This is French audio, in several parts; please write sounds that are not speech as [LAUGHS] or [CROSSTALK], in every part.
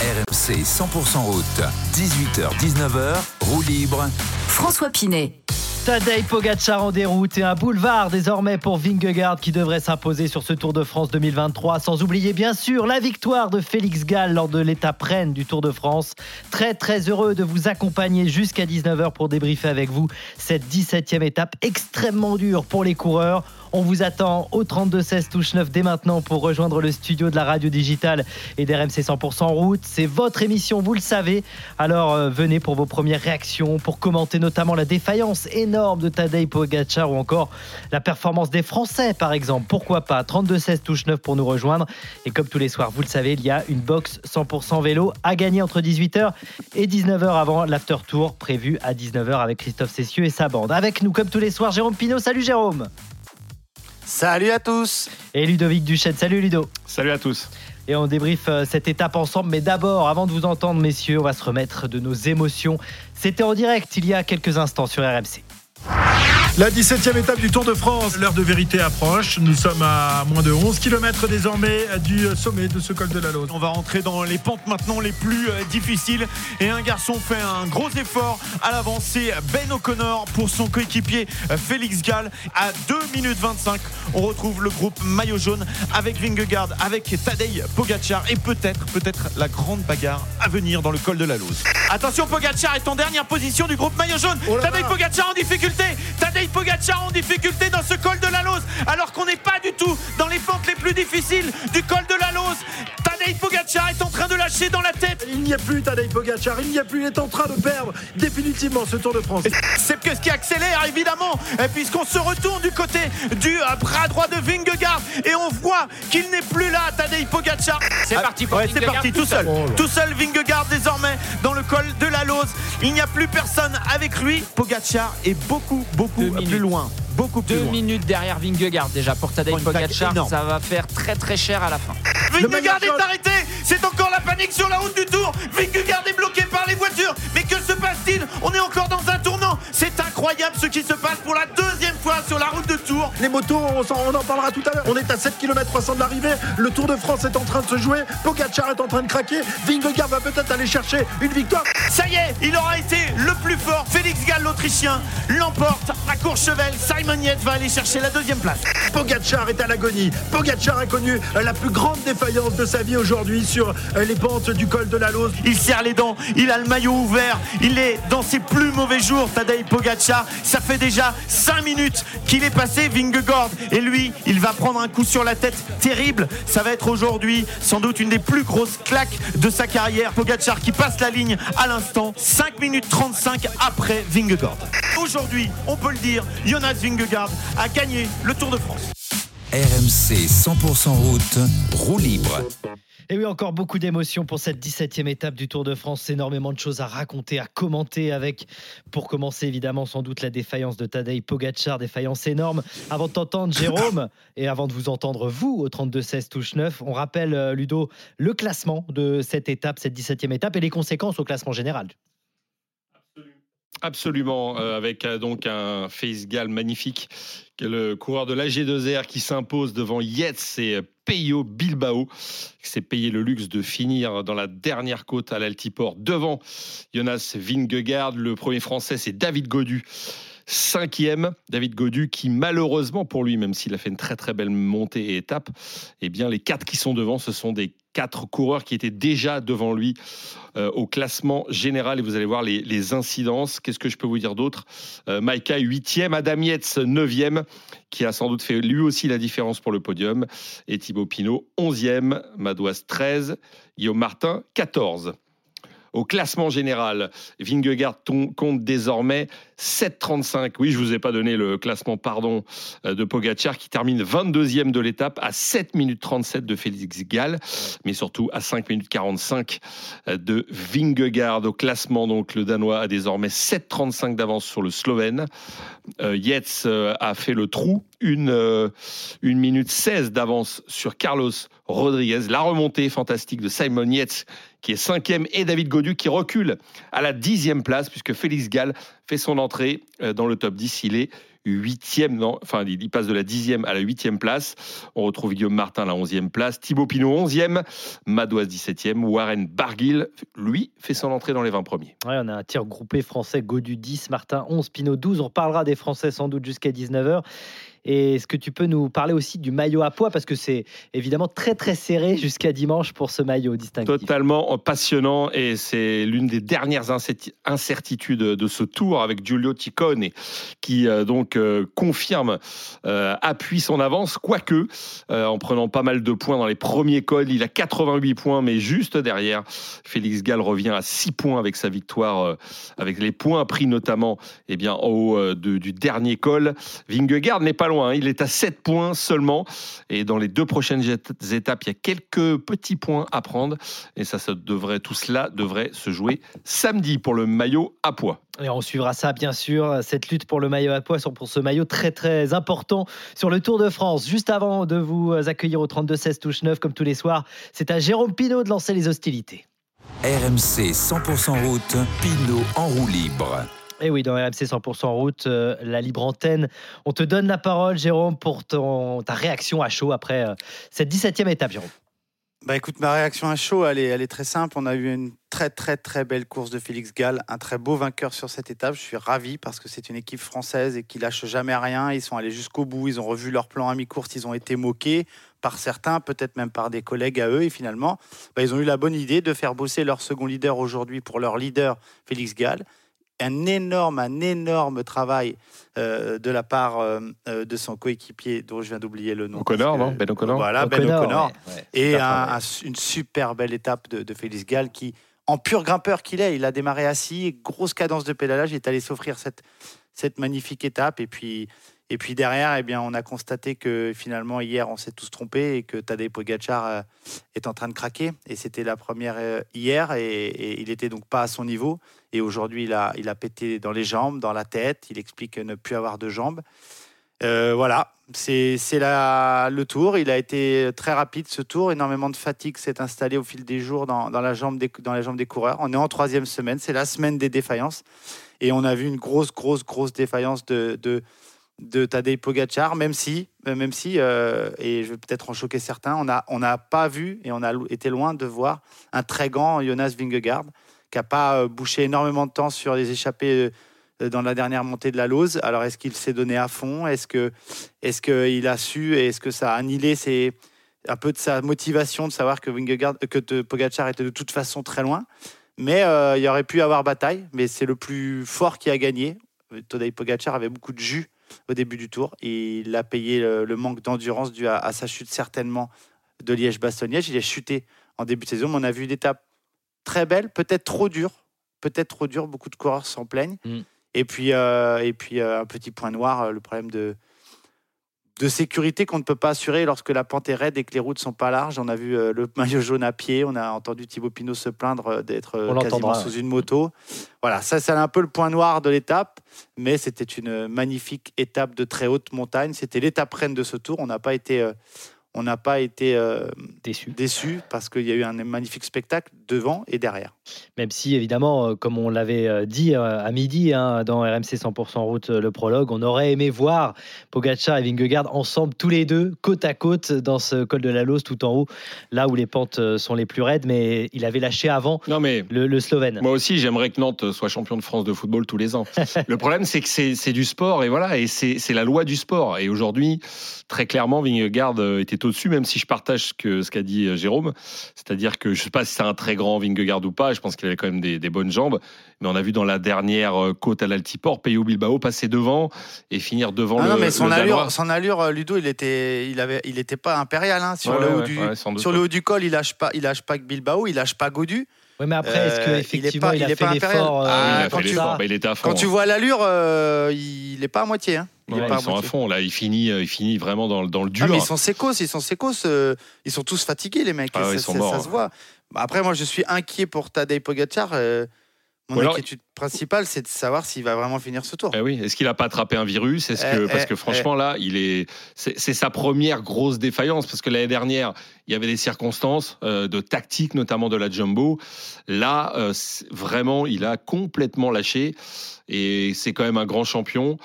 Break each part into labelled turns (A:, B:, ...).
A: RMC 100% route, 18h-19h, roue libre.
B: François Pinet.
C: Tadej Pogacar en déroute et un boulevard désormais pour Vingegaard qui devrait s'imposer sur ce Tour de France 2023. Sans oublier bien sûr la victoire de Félix Gall lors de l'étape reine du Tour de France. Très très heureux de vous accompagner jusqu'à 19h pour débriefer avec vous cette 17e étape extrêmement dure pour les coureurs. On vous attend au 32-16 touche 9 dès maintenant pour rejoindre le studio de la radio digitale et d'RMC 100% route. C'est votre émission, vous le savez. Alors euh, venez pour vos premières réactions, pour commenter notamment la défaillance énorme de Tadej Pogacar ou encore la performance des Français par exemple. Pourquoi pas? 32-16 touche 9 pour nous rejoindre. Et comme tous les soirs, vous le savez, il y a une box 100% vélo à gagner entre 18h et 19h avant l'after tour prévu à 19h avec Christophe Cessieux et sa bande. Avec nous comme tous les soirs, Jérôme Pinault. Salut Jérôme.
D: Salut à tous
C: Et Ludovic Duchette. Salut Ludo.
E: Salut à tous.
C: Et on débriefe euh, cette étape ensemble. Mais d'abord, avant de vous entendre, messieurs, on va se remettre de nos émotions. C'était en direct il y a quelques instants sur RMC.
F: La 17e étape du Tour de France, l'heure de vérité approche. Nous sommes à moins de 11 km désormais du sommet de ce col de la Lose.
D: On va rentrer dans les pentes maintenant les plus euh, difficiles. Et un garçon fait un gros effort à l'avance. C'est Ben O'Connor pour son coéquipier euh, Félix Gall. À 2 minutes 25, on retrouve le groupe maillot jaune avec Vingegaard, avec Tadej Pogacar et peut-être, peut-être la grande bagarre à venir dans le col de la Lose. Attention, Pogacar est en dernière position du groupe maillot jaune.
F: Oh.
D: Tadej Pogacar en difficulté. Tadej Pogacar en difficulté dans ce col de la Lose, alors qu'on n'est pas du tout dans les pentes les plus difficiles du col de la Lose. Tadej Pogacar est en train de lâcher dans la tête.
F: Il n'y a plus Tadej Pogacar, il n'y a plus, il est en train de perdre définitivement ce Tour de France.
D: C'est que ce qui accélère évidemment, et puisqu'on se retourne du côté du euh, bras droit de Vingegaard et on voit qu'il n'est plus là, Tadej Pogacar. C'est
G: parti pour
D: ouais, c'est parti
G: tout
D: seul,
F: seul.
D: tout seul Vingegaard désormais dans le col de la Lose. Il n'y a plus personne avec lui. Pogacar est beaucoup beaucoup
G: Deux
D: plus
G: minutes.
D: loin, beaucoup plus
G: Deux
D: loin.
G: minutes derrière Vingegaard déjà pour Tadej Pogacar, ça va faire très très cher à la fin.
D: Vingegaard est arrêté. C'est encore la panique sur la route du Tour. Vingegaard est bloqué par les voitures. Mais que se passe-t-il? On est encore dans un tournant. C'est incroyable ce qui se passe pour la deuxième fois sur la route de Tours
F: Les motos, on en parlera tout à l'heure. On est à 7 km 300 de l'arrivée. Le Tour de France est en train de se jouer. Pogacar est en train de craquer. Vingegaard va peut-être aller chercher une victoire.
D: Ça y est, il aura été le plus fort Félix Gall, l'Autrichien, l'emporte à Courchevel Simon Yates va aller chercher la deuxième place
F: Pogacar est à l'agonie. Pogacar a connu euh, la plus grande défaillance de sa vie aujourd'hui sur euh, les pentes du col de la Lose.
D: Il serre les dents, il a le maillot ouvert, il est dans ses plus mauvais jours, Tadej Pogacar. Ça fait déjà 5 minutes qu'il est passé Vingegaard. Et lui, il va prendre un coup sur la tête terrible. Ça va être aujourd'hui sans doute une des plus grosses claques de sa carrière. Pogacar qui passe la ligne à l'instant, 5 minutes 35 après Vingegaard. Aujourd'hui, on peut le dire, Jonas Vingegaard a gagné le Tour de France.
A: RMC 100% route, roue libre.
C: Et oui, encore beaucoup d'émotions pour cette 17e étape du Tour de France. Énormément de choses à raconter, à commenter avec, pour commencer évidemment, sans doute la défaillance de Tadej Pogacar, défaillance énorme. Avant de t'entendre, Jérôme, [LAUGHS] et avant de vous entendre, vous, au 32-16 touche 9, on rappelle, euh, Ludo, le classement de cette étape, cette 17e étape et les conséquences au classement général.
E: Absolument, euh, avec euh, donc un face gal magnifique, que le coureur de l'AG2R qui s'impose devant Yates et Peyo Bilbao, qui s'est payé le luxe de finir dans la dernière côte à l'Altiport devant Jonas Vingegaard. Le premier français, c'est David Godu. Cinquième, David Godu, qui malheureusement pour lui, même s'il a fait une très très belle montée et étape, eh bien les quatre qui sont devant, ce sont des quatre coureurs qui étaient déjà devant lui euh, au classement général. Et vous allez voir les, incidences. Qu'est-ce que je peux vous dire d'autre? Euh, Maïka, 8e, Adam Yates, 9e, qui a sans doute fait lui aussi la différence pour le podium. Et Thibaut Pinot, 11e, Madouas, 13, Guillaume Martin, 14. Au classement général, Vingegaard compte désormais 7,35. Oui, je vous ai pas donné le classement, pardon, euh, de Pogacar qui termine 22e de l'étape à 7 minutes 37 de Félix Gall, mais surtout à 5 minutes 45 euh, de Vingegaard. Au classement, donc, le Danois a désormais 7,35 d'avance sur le Slovène. Euh, euh, a fait le trou, une, une minute 16 d'avance sur Carlos Rodriguez. La remontée fantastique de Simon Yates qui est cinquième, et David Godu qui recule à la dixième place, puisque Félix Gall fait son entrée euh, dans le top 10. Il est huitième, non, enfin il passe de la dixième à la huitième place. On retrouve Guillaume Martin à la onzième place, Thibaut Pinot onzième, Madoise dix-septième, Warren Barguil, lui, fait son entrée dans les 20 premiers.
C: Ouais, on a un tir groupé français, Godu 10, Martin 11, Pinot 12. On reparlera des Français sans doute jusqu'à 19h. Et est-ce que tu peux nous parler aussi du maillot à poids? Parce que c'est évidemment très très serré jusqu'à dimanche pour ce maillot distinctif.
E: Totalement passionnant et c'est l'une des dernières incerti- incertitudes de ce tour avec Giulio Ciccone qui euh, donc euh, confirme, euh, appuie son avance, quoique euh, en prenant pas mal de points dans les premiers cols. Il a 88 points, mais juste derrière, Félix Gall revient à 6 points avec sa victoire, euh, avec les points pris notamment eh bien, en haut euh, de- du dernier col. Vingegaard n'est pas loin, hein. il est à 7 points seulement. Et dans les deux prochaines étapes, il y a quelques petits points à prendre. Et ça, ça devrait, tout cela devrait se jouer samedi pour le maillot à poids.
C: Et on suivra ça, bien sûr, cette lutte pour le maillot à poids, pour ce maillot très très important sur le Tour de France. Juste avant de vous accueillir au 32-16 touche 9, comme tous les soirs, c'est à Jérôme Pinault de lancer les hostilités.
A: RMC 100% route, Pinot en roue libre.
C: Et oui, dans RMC 100% route, euh, la libre antenne. On te donne la parole, Jérôme, pour ta réaction à chaud après euh, cette 17e étape, Jérôme.
B: Bah écoute, ma réaction à chaud, elle est, elle est très simple. On a eu une très très très belle course de Félix Gall, un très beau vainqueur sur cette étape. Je suis ravi parce que c'est une équipe française et qui lâche jamais rien. Ils sont allés jusqu'au bout, ils ont revu leur plan à mi-course, ils ont été moqués par certains, peut-être même par des collègues à eux. Et finalement, bah, ils ont eu la bonne idée de faire bosser leur second leader aujourd'hui pour leur leader Félix Gall. Un énorme, un énorme travail euh, de la part euh, euh, de son coéquipier, dont je viens d'oublier le nom.
E: O'Connor, non Ben O'Connor
B: Voilà, Ben
C: O'Connor,
B: O'Connor.
C: ouais, ouais.
B: Et un- un- une super belle étape de, de Félix Gall qui, en pur grimpeur qu'il est, il a démarré assis, grosse cadence de pédalage, il est allé s'offrir cette, cette magnifique étape. Et puis, et puis derrière, eh bien, on a constaté que finalement, hier, on s'est tous trompés et que Tadej Pogacar euh, est en train de craquer. Et c'était la première euh, hier et, il était donc pas à son niveau. Et aujourd'hui, il a, il a pété dans les jambes, dans la tête. Il explique ne plus avoir de jambes. Euh, voilà, c'est le tour. Il a été très rapide ce tour. Énormément de fatigue s'est installée au fil des jours dans, dans la jambe des, dans la jambe des coureurs. On est en troisième semaine. C'est la semaine des défaillances. Et on a vu une grosse, grosse, grosse défaillance de, de, de Tadej Pogacar, même si, euh, même si euh, et je vais peut-être en choquer certains, on n'a on pas vu et on a été loin de voir un très grand Jonas Vingegaard qui n'a pas euh, bouché énormément de temps sur les échappées dans la dernière montée de la Lose. Alors, est-ce qu'il s'est donné à fond? Est-ce que, est-ce qu'il a su Est-ce que ça a annihilé ses, un peu de sa motivation de savoir que Vingegaard, que Pogacar était de toute façon très loin? Mais euh, il aurait pu avoir bataille. Mais c'est le plus fort qui a gagné. Tadej Pogacar avait beaucoup de jus au début du tour. Il a payé le, le manque d'endurance dû à, à sa chute certainement de Liège-Bastogne-Liège. Il a chuté en début de saison, mais on a vu une étape très belle, peut-être trop dure, peut-être trop dure. Beaucoup de coureurs s'en plaignent.
C: Mm.
B: Et puis, euh, et puis euh, un petit point noir, euh, le problème de, de sécurité qu'on ne peut pas assurer lorsque la pente est raide et que les routes sont pas larges. On a vu euh, le [LAUGHS] maillot jaune à pied, on a entendu Thibaut Pinot se plaindre euh, d'être euh, quasiment sous une moto. Voilà, ça c'est un peu le point noir de l'étape, mais c'était une magnifique étape de très haute montagne. C'était l'étape reine de ce tour. On n'a pas été, euh, on n'a pas été
C: Déçu.
B: déçus parce qu'il y a eu un magnifique spectacle devant et derrière.
C: Même si, évidemment, euh, comme on l'avait euh, dit euh, à midi hein, dans RMC 100% route, le prologue, on aurait aimé voir Pogacar et Vingegaard ensemble, tous les deux, côte à côte, dans ce col de la Lose, tout en haut, là où les pentes sont les plus raides. Mais il avait lâché avant
E: Non, mais
C: le, le Slovène.
E: Moi aussi, j'aimerais que Nantes soit champion de France de football tous les ans. [LAUGHS] le problème, c'est que c'est du sport et voilà, et c'est la loi du sport. Et aujourd'hui, très clairement, Vingegaard était au-dessus, même si je partage ce que- ce qu'a dit Jérôme. C'est-à-dire que je sais pas si c'est un très grand Vingegaard ou pas. Je pense qu'il avait quand même des, des bonnes jambes. Mais on a vu dans la dernière euh, côte à l'Altiport, Peyo Bilbao passer devant et finir devant
B: Ah
E: le.
B: non, mais son
E: le
B: allure, son allure, euh, Ludo, il était, il avait, il était pas impérial hein, sur
E: Ouais,
B: le haut
E: ouais,
B: du.
E: ouais, sans doute,
B: Sur le
E: ouais.
B: haut du col, il lâche pas, il lâche pas Bilbao, il lâche pas Godu.
C: Oui, mais après, est-ce
B: Euh, il est
C: qu'effectivement,
B: pas-
C: il, a
B: il est
C: fait l'effort euh,
B: Ah,
E: il a
B: quand
E: fait
B: tu
E: l'effort.
B: vois-
E: il était à fond.
B: Quand tu vois l'allure, euh, il est pas à moitié. Hein. Il est
E: Ouais,
B: pas à
E: ils sont à fond là. Il finit, euh, il finit vraiment dans, le- dans le
B: Ah,
E: dur.
B: mais ils sont sécos, ils sont sécos, euh, ils sont tous fatigués les mecs.
E: Ah ouais,
B: ça,
E: ils sont
B: ça-
E: morts,
B: ça
E: hein.
B: se voit. Bah, Après, moi, je suis inquiet pour Tadej Pogacar. euh, Mon
E: alors-
B: inquiétude principale, c'est de savoir s'il va vraiment finir ce tour.
E: Eh oui, est-ce qu'il a pas attrapé un virus? Est-ce que
B: Eh,
E: parce
B: eh,
E: que franchement là, il est c'est sa première grosse défaillance parce que l'année dernière, il y avait des circonstances euh, de tactique notamment de la jumbo. Là, euh, vraiment, il a complètement lâché et c'est quand même un grand champion.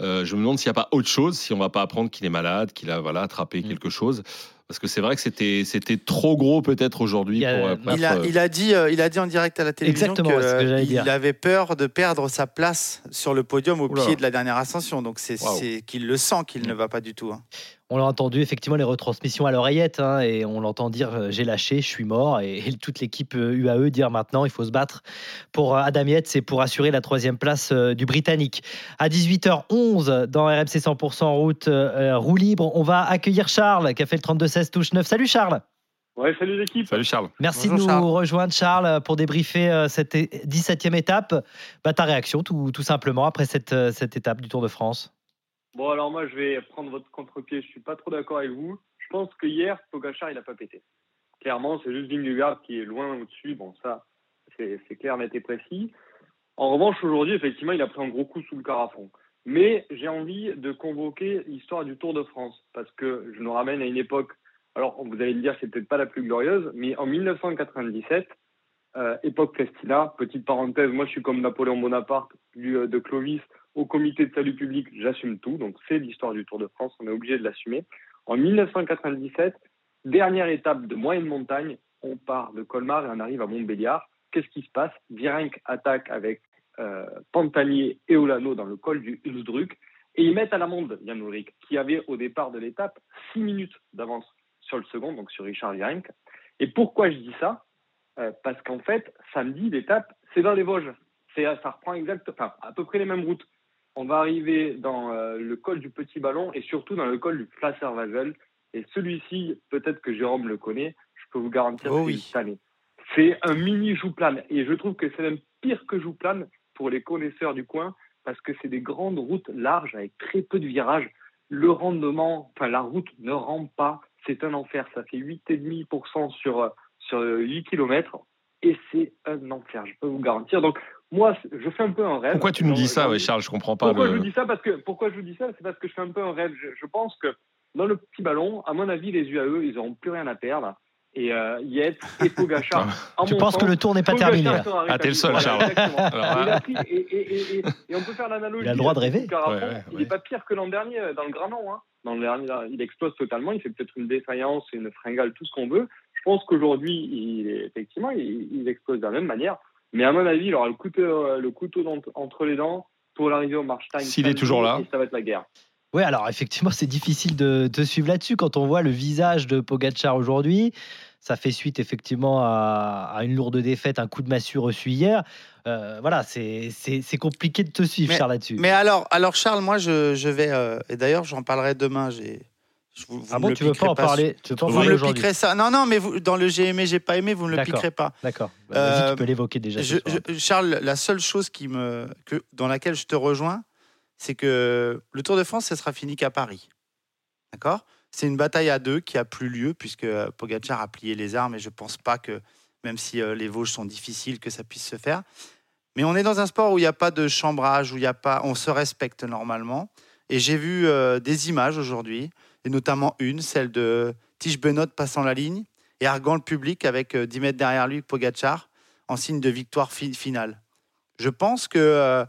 E: Euh, je me demande s'il n'y a pas autre chose, si on va pas apprendre qu'il est malade, qu'il a voilà attrapé
C: Mm.
E: quelque chose. Parce que c'est vrai que c'était c'était trop gros peut-être aujourd'hui
C: Il
E: pour, euh, pour
B: Il a,
E: être, euh,
B: il, a dit, euh, il a dit en direct à la télévision
C: que
B: qu'il
C: dire.
B: avait peur de perdre sa place sur le podium au
E: Oula.
B: pied de la dernière ascension. Donc c'est qu'il le sent qu'il
E: Mm.
B: ne va pas du tout. hein.
C: On l'a entendu effectivement les retransmissions à l'oreillette hein, et on l'entend dire euh, j'ai lâché, je suis mort et, et toute l'équipe euh, UAE dire maintenant il faut se battre pour euh, Adam Yates et pour assurer la troisième place euh, du Britannique. À 18h11 dans RMC 100% en route euh, roue libre, on va accueillir Charles qui a fait le 32-16 touche 9. Salut Charles.
H: Ouais, salut l'équipe.
E: Salut Charles.
C: Merci
B: Bonjour,
C: de nous
B: Charles.
C: rejoindre Charles pour débriefer euh, cette 17e étape. Bah, ta réaction tout, tout simplement après cette, euh, cette étape du Tour de France?
H: Bon, alors moi, je vais prendre votre contre-pied. Je suis pas trop d'accord avec vous. Je pense que hier, il a pas pété. Clairement, c'est juste Vingegaard qui est loin au-dessus. Bon, ça, c'est clair, net et précis. En revanche, aujourd'hui, effectivement, il a pris un gros coup sous le carafon. Mais j'ai envie de convoquer l'histoire du Tour de France parce que je nous ramène à une époque. Alors, vous allez me dire, c'est peut-être pas la plus glorieuse, mais en 1997, euh, époque Festina, petite parenthèse, moi je suis comme Napoléon Bonaparte, du, euh, de Clovis, au comité de salut public, j'assume tout. Donc c'est l'histoire du Tour de France, on est obligé de l'assumer. En 1997, dernière étape de moyenne montagne, on part de Colmar et on arrive à Montbéliard. Qu'est-ce qui se passe? Virenque attaque avec euh, Pantanier et Olano dans le col du Ulsdruck et ils mettent à l'amende Jan Ulrich, qui avait au départ de l'étape 6 minutes d'avance sur le second, donc sur Richard Virenque. Et pourquoi je dis ça? Euh, Parce qu'en fait, samedi, l'étape, c'est dans les Vosges. Ça reprend exact, enfin, à peu près les mêmes routes on va arriver dans euh, le col du Petit Ballon et surtout dans le col du Placerwasel. Et celui-ci, peut-être que Jérôme le connaît, je peux vous garantir
B: Oh
H: que
B: oui.
H: C'est un mini jouplane. Et je trouve que c'est même pire que jouplane pour les connaisseurs du coin parce que c'est des grandes routes larges avec très peu de virages. Le rendement, enfin la route ne rampe pas. C'est un enfer. Ça fait 8,5% sur, euh, sur 8 km. Et c'est un enfer, je peux vous garantir. Donc, moi, je fais un peu un rêve.
E: Pourquoi tu nous dis ça, ouais, Charles? Je comprends pas.
H: pourquoi
E: le-
H: je vous dis ça? Parce que pourquoi je vous dis ça? C'est parce que je fais un peu un rêve je, je pense que dans le petit ballon à mon avis les UAE ils auront plus rien à perdre et euh, Yates et Pogacar [LAUGHS]
C: Tu penses que le tour n'est pas
H: Pogacar
C: terminé
E: Ah, t'es le seul, Charles. Alors,
H: et, et- et- et- et on peut faire l'analogie
C: Il a le droit de
H: avec
C: rêver.
H: Carafon.
E: Ouais, ouais,
H: il n'est pas pire que l'an dernier euh, dans le Granon hein. dans le dernier il explose totalement il fait peut-être une défaillance une fringale tout ce qu'on veut je pense qu'aujourd'hui il effectivement il, il explose de la même manière mais à mon avis il aura le couteau, euh, le couteau dans- entre les dents pour l'arrivée au Marstein.
E: S'il est toujours là.
H: et Ça va être la guerre.
C: Oui, alors effectivement, c'est difficile de te suivre là-dessus quand on voit le visage de Pogacar aujourd'hui. Ça fait suite effectivement à, à une lourde défaite, un coup de massue reçu hier. Euh, voilà, c'est compliqué de te suivre,
B: Mais-
C: Charles, là-dessus.
B: Mais alors, alors Charles, moi je, je vais euh, et d'ailleurs j'en parlerai demain. J'ai vous, vous
C: Ah bon, tu veux pas en parler Tu veux pas
B: Vous
C: parler
B: me le piquerez ça. Non, non, mais vous, dans le j'ai aimé, j'ai pas aimé, vous me le piquerez pas.
C: D'accord. Bah,
B: Euh,
C: tu peux l'évoquer déjà.
B: Je- je- Charles, la seule chose qui me, que, dans laquelle je te rejoins, c'est que le Tour de France, ça sera fini qu'à Paris. D'accord? C'est une bataille à deux qui a plus lieu, puisque euh, Pogacar a plié les armes, et je pense pas que, même si euh, les Vosges sont difficiles, que ça puisse se faire. Mais on est dans un sport où il n'y a pas de chambrage, où il y a pas, on se respecte normalement. Et j'ai vu euh, des images aujourd'hui, et notamment une, celle de Tige Benoît passant la ligne et arguant le public avec euh, 10 mètres derrière lui Pogacar en signe de victoire fi- finale. Je pense que euh,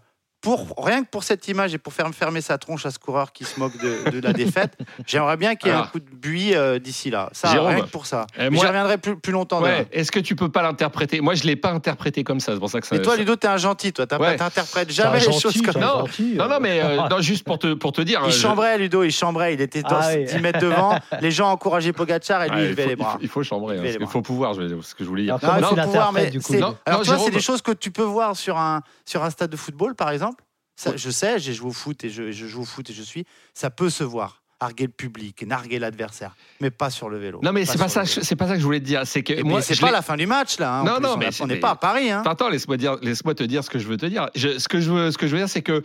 B: pour, rien que pour cette image et pour faire fermer sa tronche à ce coureur qui se moque de, de la défaite, [LAUGHS] j'aimerais bien qu'il y ait un coup de buis euh, d'ici là. Ça,
E: Jérôme,
B: rien que pour ça.
E: euh, moi-
B: J'y reviendrai plus, plus longtemps.
E: Ouais, est-ce que tu peux pas l'interpréter? Moi, je l'ai pas interprété comme ça. C'est pour ça que ça.
B: Mais toi, Ludo, t'es un gentil, toi. T'as
E: Ouais.
B: pas- T'interprètes jamais les
C: gentil,
B: choses comme ça.
E: Non, Non,
C: euh.
E: non, mais euh, [LAUGHS] non, juste pour te, pour te dire.
B: Il
E: je-
B: chambrait, Ludo, il chambrait. Il était dans
C: Ah oui.
B: 10 mètres devant. [LAUGHS] Les gens encourageaient Pogacar et lui,
E: Ouais,
B: il
E: il,
B: levait les
E: il faut-
B: bras.
E: il faut chambrer.
B: Il
E: hein, qu'il faut pouvoir, je ce que je voulais dire.
B: Non, pouvoir,
C: l'interprètes
B: mais
C: du coup
B: c'est- des choses que tu peux voir sur un, sur un stade de football, par exemple. Ça, Je sais, j'ai joué au foot et je, je joue au foot et je suis. Ça peut se voir. arguer le public, narguer l'adversaire, mais pas sur le vélo.
E: Non, mais c'est pas ça, c'est pas ça que je voulais te dire. C'est que
B: Et
E: moi,
B: c'est pas la fin du match là. hein,
E: Non,
B: plus,
E: non,
B: on
E: mais
B: on n'est pas à Paris. Hein.
E: Attends, laisse-moi dire, laisse-moi te dire ce que je veux te dire. Je- ce que je veux, ce que je veux dire, c'est que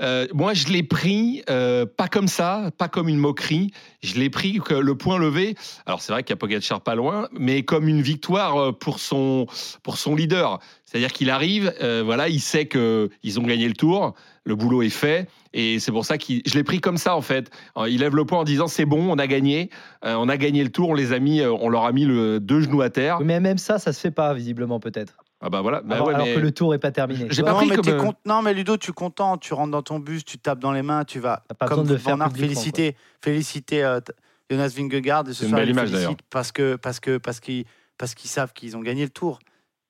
E: euh, moi, je l'ai pris euh, pas comme ça, pas comme une moquerie. Je l'ai pris que le point levé. Alors c'est vrai qu'il y a Pogacar pas loin, mais comme une victoire euh, pour son pour son leader. C'est-à-dire qu'il arrive, euh, voilà, il sait que ils ont gagné le tour, le boulot est fait, et c'est pour ça que je l'ai pris comme ça en fait. Euh, Il lève le point en disant c'est bon, on a gagné, euh, on a gagné le tour, on les a mis, on leur a mis le deux genoux à terre.
C: Oui, Mais même ça, ça se fait pas, visiblement, peut-être.
E: Ah bah voilà. Bah
C: alors
E: ouais,
C: alors
E: mais-
C: que le tour est pas terminé.
E: J'ai
B: non,
E: pas pris
B: mais
E: comme,
B: cont- non, mais Ludo, tu es content. Tu rentres dans ton bus, tu tapes dans les mains, tu vas.
C: T'as pas
B: comme
C: besoin de faire
B: féliciter, féliciter euh, Jonas Vingegaard. et ce
E: C'est une
B: soir,
E: belle image, d'ailleurs.
B: Parce que parce que parce qu'ils parce qu'ils savent qu'ils ont gagné le tour.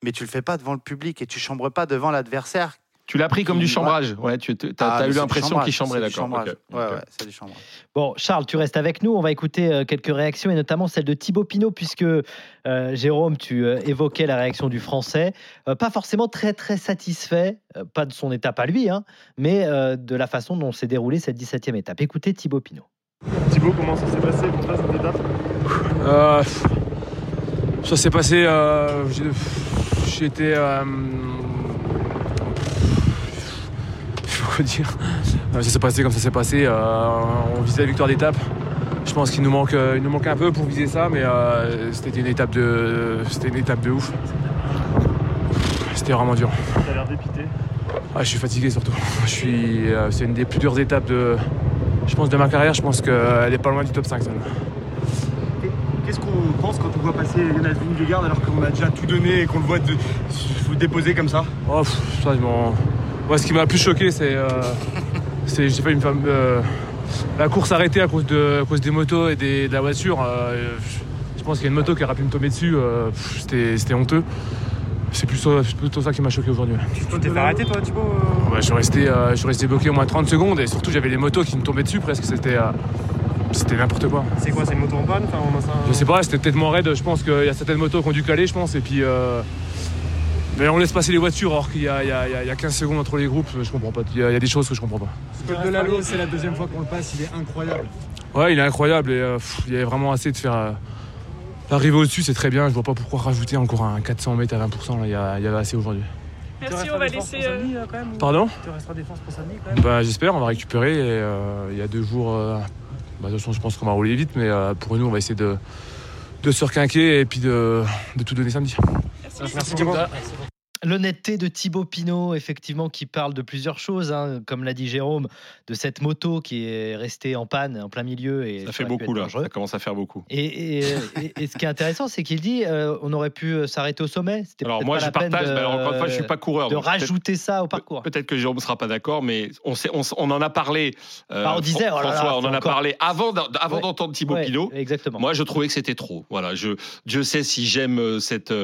B: Mais tu le fais pas devant le public et tu chambres pas devant l'adversaire.
E: Tu l'as pris comme du chambrage. Ouais, tu as,
B: Ah,
E: eu l'impression qu'il chambrait, d'accord.
B: chambrage.
E: ok,
B: Ouais,
E: ok.
B: ouais, c'est du chambrage.
C: Bon, Charles, tu restes avec nous. On va écouter euh, quelques réactions et notamment celle de Thibaut Pinot, puisque euh, Jérôme, tu euh, évoquais la réaction du Français. Euh, pas forcément très très satisfait, euh, pas de son étape à lui, hein, mais euh, de la façon dont s'est déroulée cette 17e étape. Écoutez Thibaut Pinot.
I: Thibaut, comment ça s'est passé pour toi cette étape?
J: Euh, ça s'est passé. Été. euh, pas quoi dire. Euh, Ça s'est passé comme ça s'est passé. euh, on visait la victoire d'étape. Je pense qu'il nous manque, euh, il nous manque un peu pour viser ça, mais euh, c'était une étape de, c'était une étape de ouf. C'était vraiment dur.
I: T'as l'air dépité.
J: Ah, je suis fatigué surtout. Je suis, c'est une des plus dures étapes de, je pense, de ma carrière. Je pense qu'elle est pas loin du top 5. celle-là.
I: Qu'est-ce qu'on pense quand on voit passer Jonas Vingegaard alors qu'on a déjà tout donné et qu'on le voit de- vous déposer comme ça?
J: Oh, pff, ça, je m'en- Moi, ce qui m'a le plus choqué, c'est. euh, [LAUGHS] c'est j'ai fait une femme. euh, la course arrêtée à cause, de, à cause des motos et des- de la voiture. euh, je, pense qu'il y a une moto qui aurait pu me tomber dessus. euh, pff, c'était, c'était honteux. C'est plutôt, ça qui m'a choqué aujourd'hui.
I: Tu t'es fait arrêter toi Thibaut
J: Ouais, je, suis resté, je suis resté bloqué au moins 30 secondes et surtout, j'avais les motos qui me tombaient dessus presque. C'était, euh, c'était n'importe quoi.
I: C'est quoi, c'est une moto en panne enfin, on a ça...
J: Je sais pas, c'était peut-être moins raide. Je pense qu'il y a certaines motos qui ont dû caler, je pense. Et puis. euh, Mais on laisse passer les voitures alors qu'il y, a- il y a- il y a- il y a 15 secondes entre les groupes. Je comprends pas. Il y a, il y a des choses que je comprends pas.
I: Col de la Lose, c'est la deuxième fois qu'on le passe, il est incroyable.
J: Ouais, il est incroyable et euh, pff, il y avait vraiment assez de faire. euh, L'arrivée au-dessus, c'est très bien. Je vois pas pourquoi rajouter encore un 400 mètres à 20%. Là, il y, a- il y avait assez aujourd'hui.
K: Merci, on va laisser. euh,
I: quand même
J: Pardon
I: Tu resteras défense pour samedi quand même
J: Bah, J'espère, on va récupérer. Et, euh, il y a deux jours. euh, bah, de toute façon, je pense qu'on va rouler vite, mais euh, pour nous, on va essayer de, se requinquer et puis de, tout donner samedi.
I: Merci.
C: L'honnêteté de Thibaut Pinot, effectivement, qui parle de plusieurs choses, hein, comme l'a dit Jérôme, de cette moto qui est restée en panne en plein milieu. Et
E: Ça fait beaucoup là.
C: dangereux.
E: Ça commence à faire beaucoup.
C: Et, et- et- et ce qui est intéressant, c'est qu'il dit euh, on aurait pu euh, s'arrêter au sommet.
E: Alors moi,
C: pas
E: je partage.
C: de,
E: mais alors, encore une fois, je suis pas coureur.
C: de rajouter ça au parcours.
E: Peut-être que Jérôme sera pas d'accord, mais on, sait, on, on en a parlé. euh,
C: Bah, on disait, oh là là,
E: François, on en a
C: encore-
E: parlé avant,
C: Ouais.
E: d'entendre Thibaut
C: Ouais,
E: Pinot.
C: Exactement.
E: Moi, je trouvais que c'était trop. Voilà, je, Dieu sait si j'aime cette,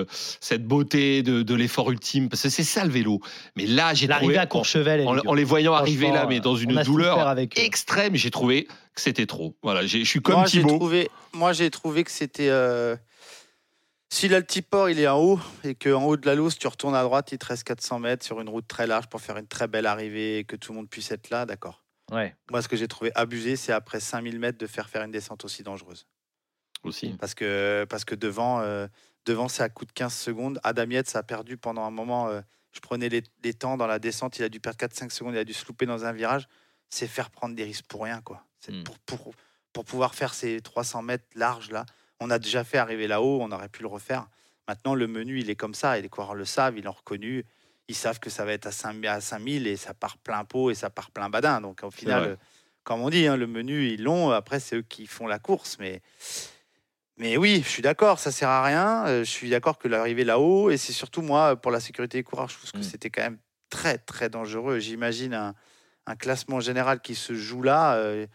E: cette beauté de, de l'effort ultime, parce que c'est ça le vélo. Mais là, j'ai trouvé,
C: L'arrivée à Courchevel,
E: en- en les voyant arriver là, mais dans une
C: a
E: douleur
C: avec
E: extrême, j'ai trouvé que c'était trop. Voilà, je suis comme
B: moi, j'ai
E: Thibaut.
B: trouvé, moi, j'ai trouvé que c'était. euh, Si l'altiport il est en haut et qu'en haut de la loose tu retournes à droite, il te reste 400 mètres sur une route très large pour faire une très belle arrivée et que tout le monde puisse être là, d'accord.
C: Ouais.
B: Moi, ce que j'ai trouvé abusé, c'est après 5000 mètres de faire faire une descente aussi dangereuse.
E: aussi.
B: Parce que, parce que devant, euh, devant c'est à coup de 15 secondes. Adam Yates a perdu pendant un moment. euh, je prenais les, les temps dans la descente. Il a dû perdre 4-5 secondes. Il a dû se louper dans un virage. C'est faire prendre des risques pour rien. quoi. C'est
C: Mm.
B: pour, pour, pour pouvoir faire ces 300 mètres larges là. On a déjà fait arriver là-haut. On aurait pu le refaire. Maintenant, le menu, il est comme ça. Et les coureurs le savent. Ils l'ont reconnu. Ils savent que ça va être à 5 à 5000 et ça part plein pot et ça part plein badin. Donc, au final, euh, comme on dit, hein, le menu, ils l'ont. Après, c'est eux qui font la course. Mais mais oui, je suis d'accord, ça sert à rien. Euh, Je suis d'accord que l'arrivée là-haut, et c'est surtout moi, pour la sécurité des coureurs, je trouve que
C: Mm.
B: c'était quand même très, très dangereux. J'imagine un, un classement général qui se joue là, euh,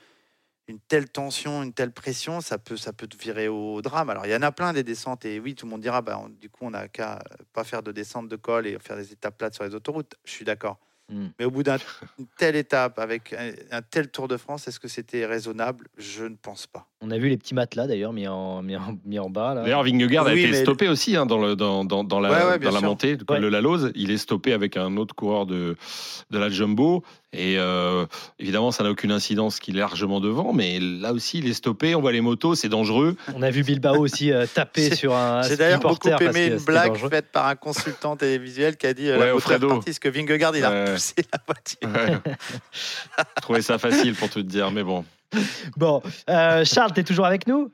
B: une telle tension, une telle pression, ça peut, ça peut te virer au drame. Alors, il y en a plein des descentes, et oui, tout le monde dira, bah, on- du coup, on n'a qu'à pas faire de descente de col et faire des étapes plates sur les autoroutes. Je suis d'accord.
C: Hmm.
B: Mais au bout d'une [LAUGHS] telle étape, avec un, un tel Tour de France, est-ce que c'était raisonnable? Je ne pense pas.
C: On a vu les petits matelas d'ailleurs mis en, mis en, mis en bas.
E: D'ailleurs, Vingegaard a été stoppé aussi hein, dans, le, dans, dans, dans la,
B: Ouais, ouais,
E: dans la montée,
C: Ouais.
E: le Lalose. Il est stoppé avec un autre coureur de, de la Jumbo. Et euh, évidemment, ça n'a aucune incidence qu'il est largement devant. Mais là aussi, il est stoppé. On voit les motos, c'est dangereux.
C: On a vu Bilbao aussi euh, taper [LAUGHS] sur un
B: J'ai d'ailleurs beaucoup aimé une blague faite par un consultant télévisuel qui a dit euh,
E: Ouais,
B: la
E: Alfredo.
B: repartie, parce que Vingegaard, il a [LAUGHS] Repoussé la voiture.
E: Ouais. Je trouvais ça facile pour tout te dire. Mais bon.
C: Bon, euh, Charles, tu es toujours avec nous?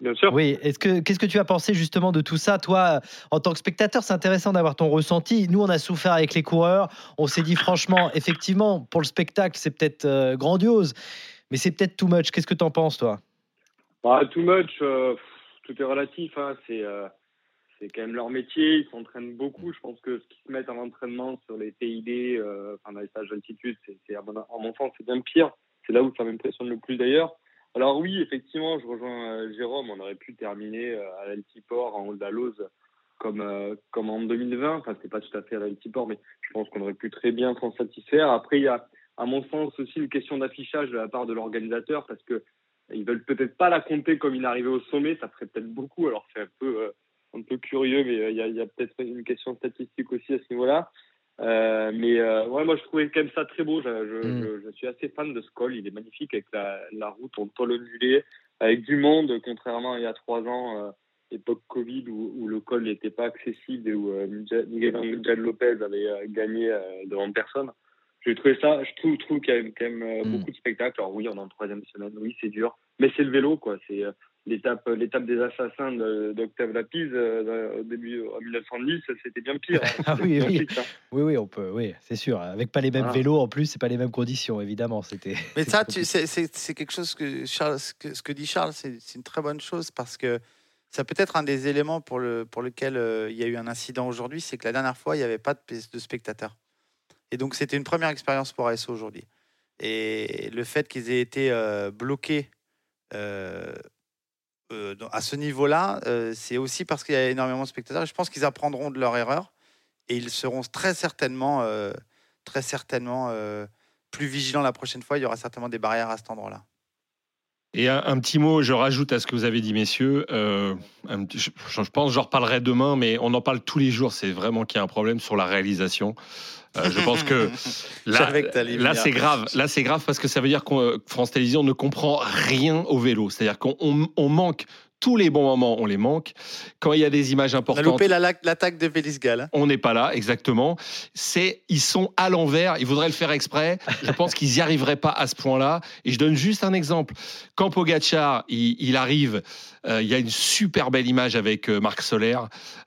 H: Bien sûr.
C: Oui. Est-ce que qu'est-ce que tu as pensé justement de tout ça, toi, en tant que spectateur C'est intéressant d'avoir ton ressenti. Nous, on a souffert avec les coureurs. On s'est dit franchement, effectivement, pour le spectacle, c'est peut-être euh, grandiose, mais c'est peut-être too much. Qu'est-ce que tu en penses, toi?
H: Bah, too much, euh, pff, tout est relatif. Hein. C'est euh, c'est quand même leur métier. Ils s'entraînent beaucoup. Je pense que ce qu'ils se mettent en entraînement sur les TID, euh, enfin, dans les stages d'altitude, c'est, c'est, à en mon sens, c'est bien pire. C'est là où ça m'impressionne le plus d'ailleurs. Alors oui, effectivement, je rejoins euh, Jérôme. On aurait pu terminer euh, à l'Altiport en Lose comme, comme en 2020. Enfin, c'était pas tout à fait à l'Altiport, mais je pense qu'on aurait pu très bien s'en satisfaire. Après, il y a, à mon sens, aussi une question d'affichage de la part de l'organisateur parce que ils veulent peut-être pas la compter comme une arrivée au sommet, ça ferait peut-être beaucoup. Alors c'est un peu un peu curieux, mais euh, il y a, il y a peut-être une question statistique aussi à ce niveau-là. Euh, mais euh, ouais, moi je trouvais quand même ça très beau. Je, je,
C: Mm.
H: je, je suis assez fan de ce col. Il est magnifique avec la, la route en tôle ondulée, avec du monde, contrairement à il y a trois ans, euh, époque Covid, où, où le col n'était pas accessible et où Miguel Lopez avait gagné devant personne. J'ai trouvé ça, je trouve, trouve qu'il y a quand même
C: Mm.
H: beaucoup de spectacles. Alors oui, on est en troisième semaine, oui, c'est dur, mais c'est le vélo, quoi. C'est l'étape, l'étape des assassins de- d'Octave Lapise euh, au début en 1910, c'était bien pire. hein. [LAUGHS]
C: Ah oui, oui.
H: hein.
C: Oui, oui, on peut. Oui, c'est sûr. Avec pas les mêmes
H: Ah.
C: vélos en plus, c'est pas les mêmes conditions, évidemment. C'était.
B: Mais ça, c'est quelque chose que Charles, ce que, ce que dit Charles, c'est c'est une très bonne chose parce que ça peut être un des éléments pour, le, pour lequel euh, il y a eu un incident aujourd'hui, c'est que la dernière fois, il n'y avait pas de, de spectateurs. Et donc, c'était une première expérience pour ASO aujourd'hui. Et le fait qu'ils aient été euh, bloqués euh, euh, à ce niveau-là, euh, c'est aussi parce qu'il y a énormément de spectateurs. Je pense qu'ils apprendront de leur erreur et ils seront très certainement, euh, très certainement plus vigilants la prochaine fois. Il y aura certainement des barrières à cet endroit-là.
E: Et un, petit mot, je rajoute à ce que vous avez dit, messieurs. Je, je pense, j'en reparlerai demain, mais on en parle tous les jours. C'est vraiment qu'il y a un problème sur la réalisation. Euh, je pense que [LAUGHS] là, là c'est grave. Là, c'est grave parce que ça veut dire que France Télévisions ne comprend rien au vélo. C'est-à-dire qu'on on- on manque tous les bons moments, on les manque. Quand il y a des images
B: On a
E: importantes,
B: loupé la- l'attaque de Félix Gall. hein.
E: on n'est pas là, exactement. C'est, ils sont à l'envers. Ils voudraient le faire exprès. Je pense qu'ils n'y arriveraient pas à ce point-là. Et je donne juste un exemple. Quand Pogacar, il, il arrive, euh, il y a une super belle image avec euh, Marc Soler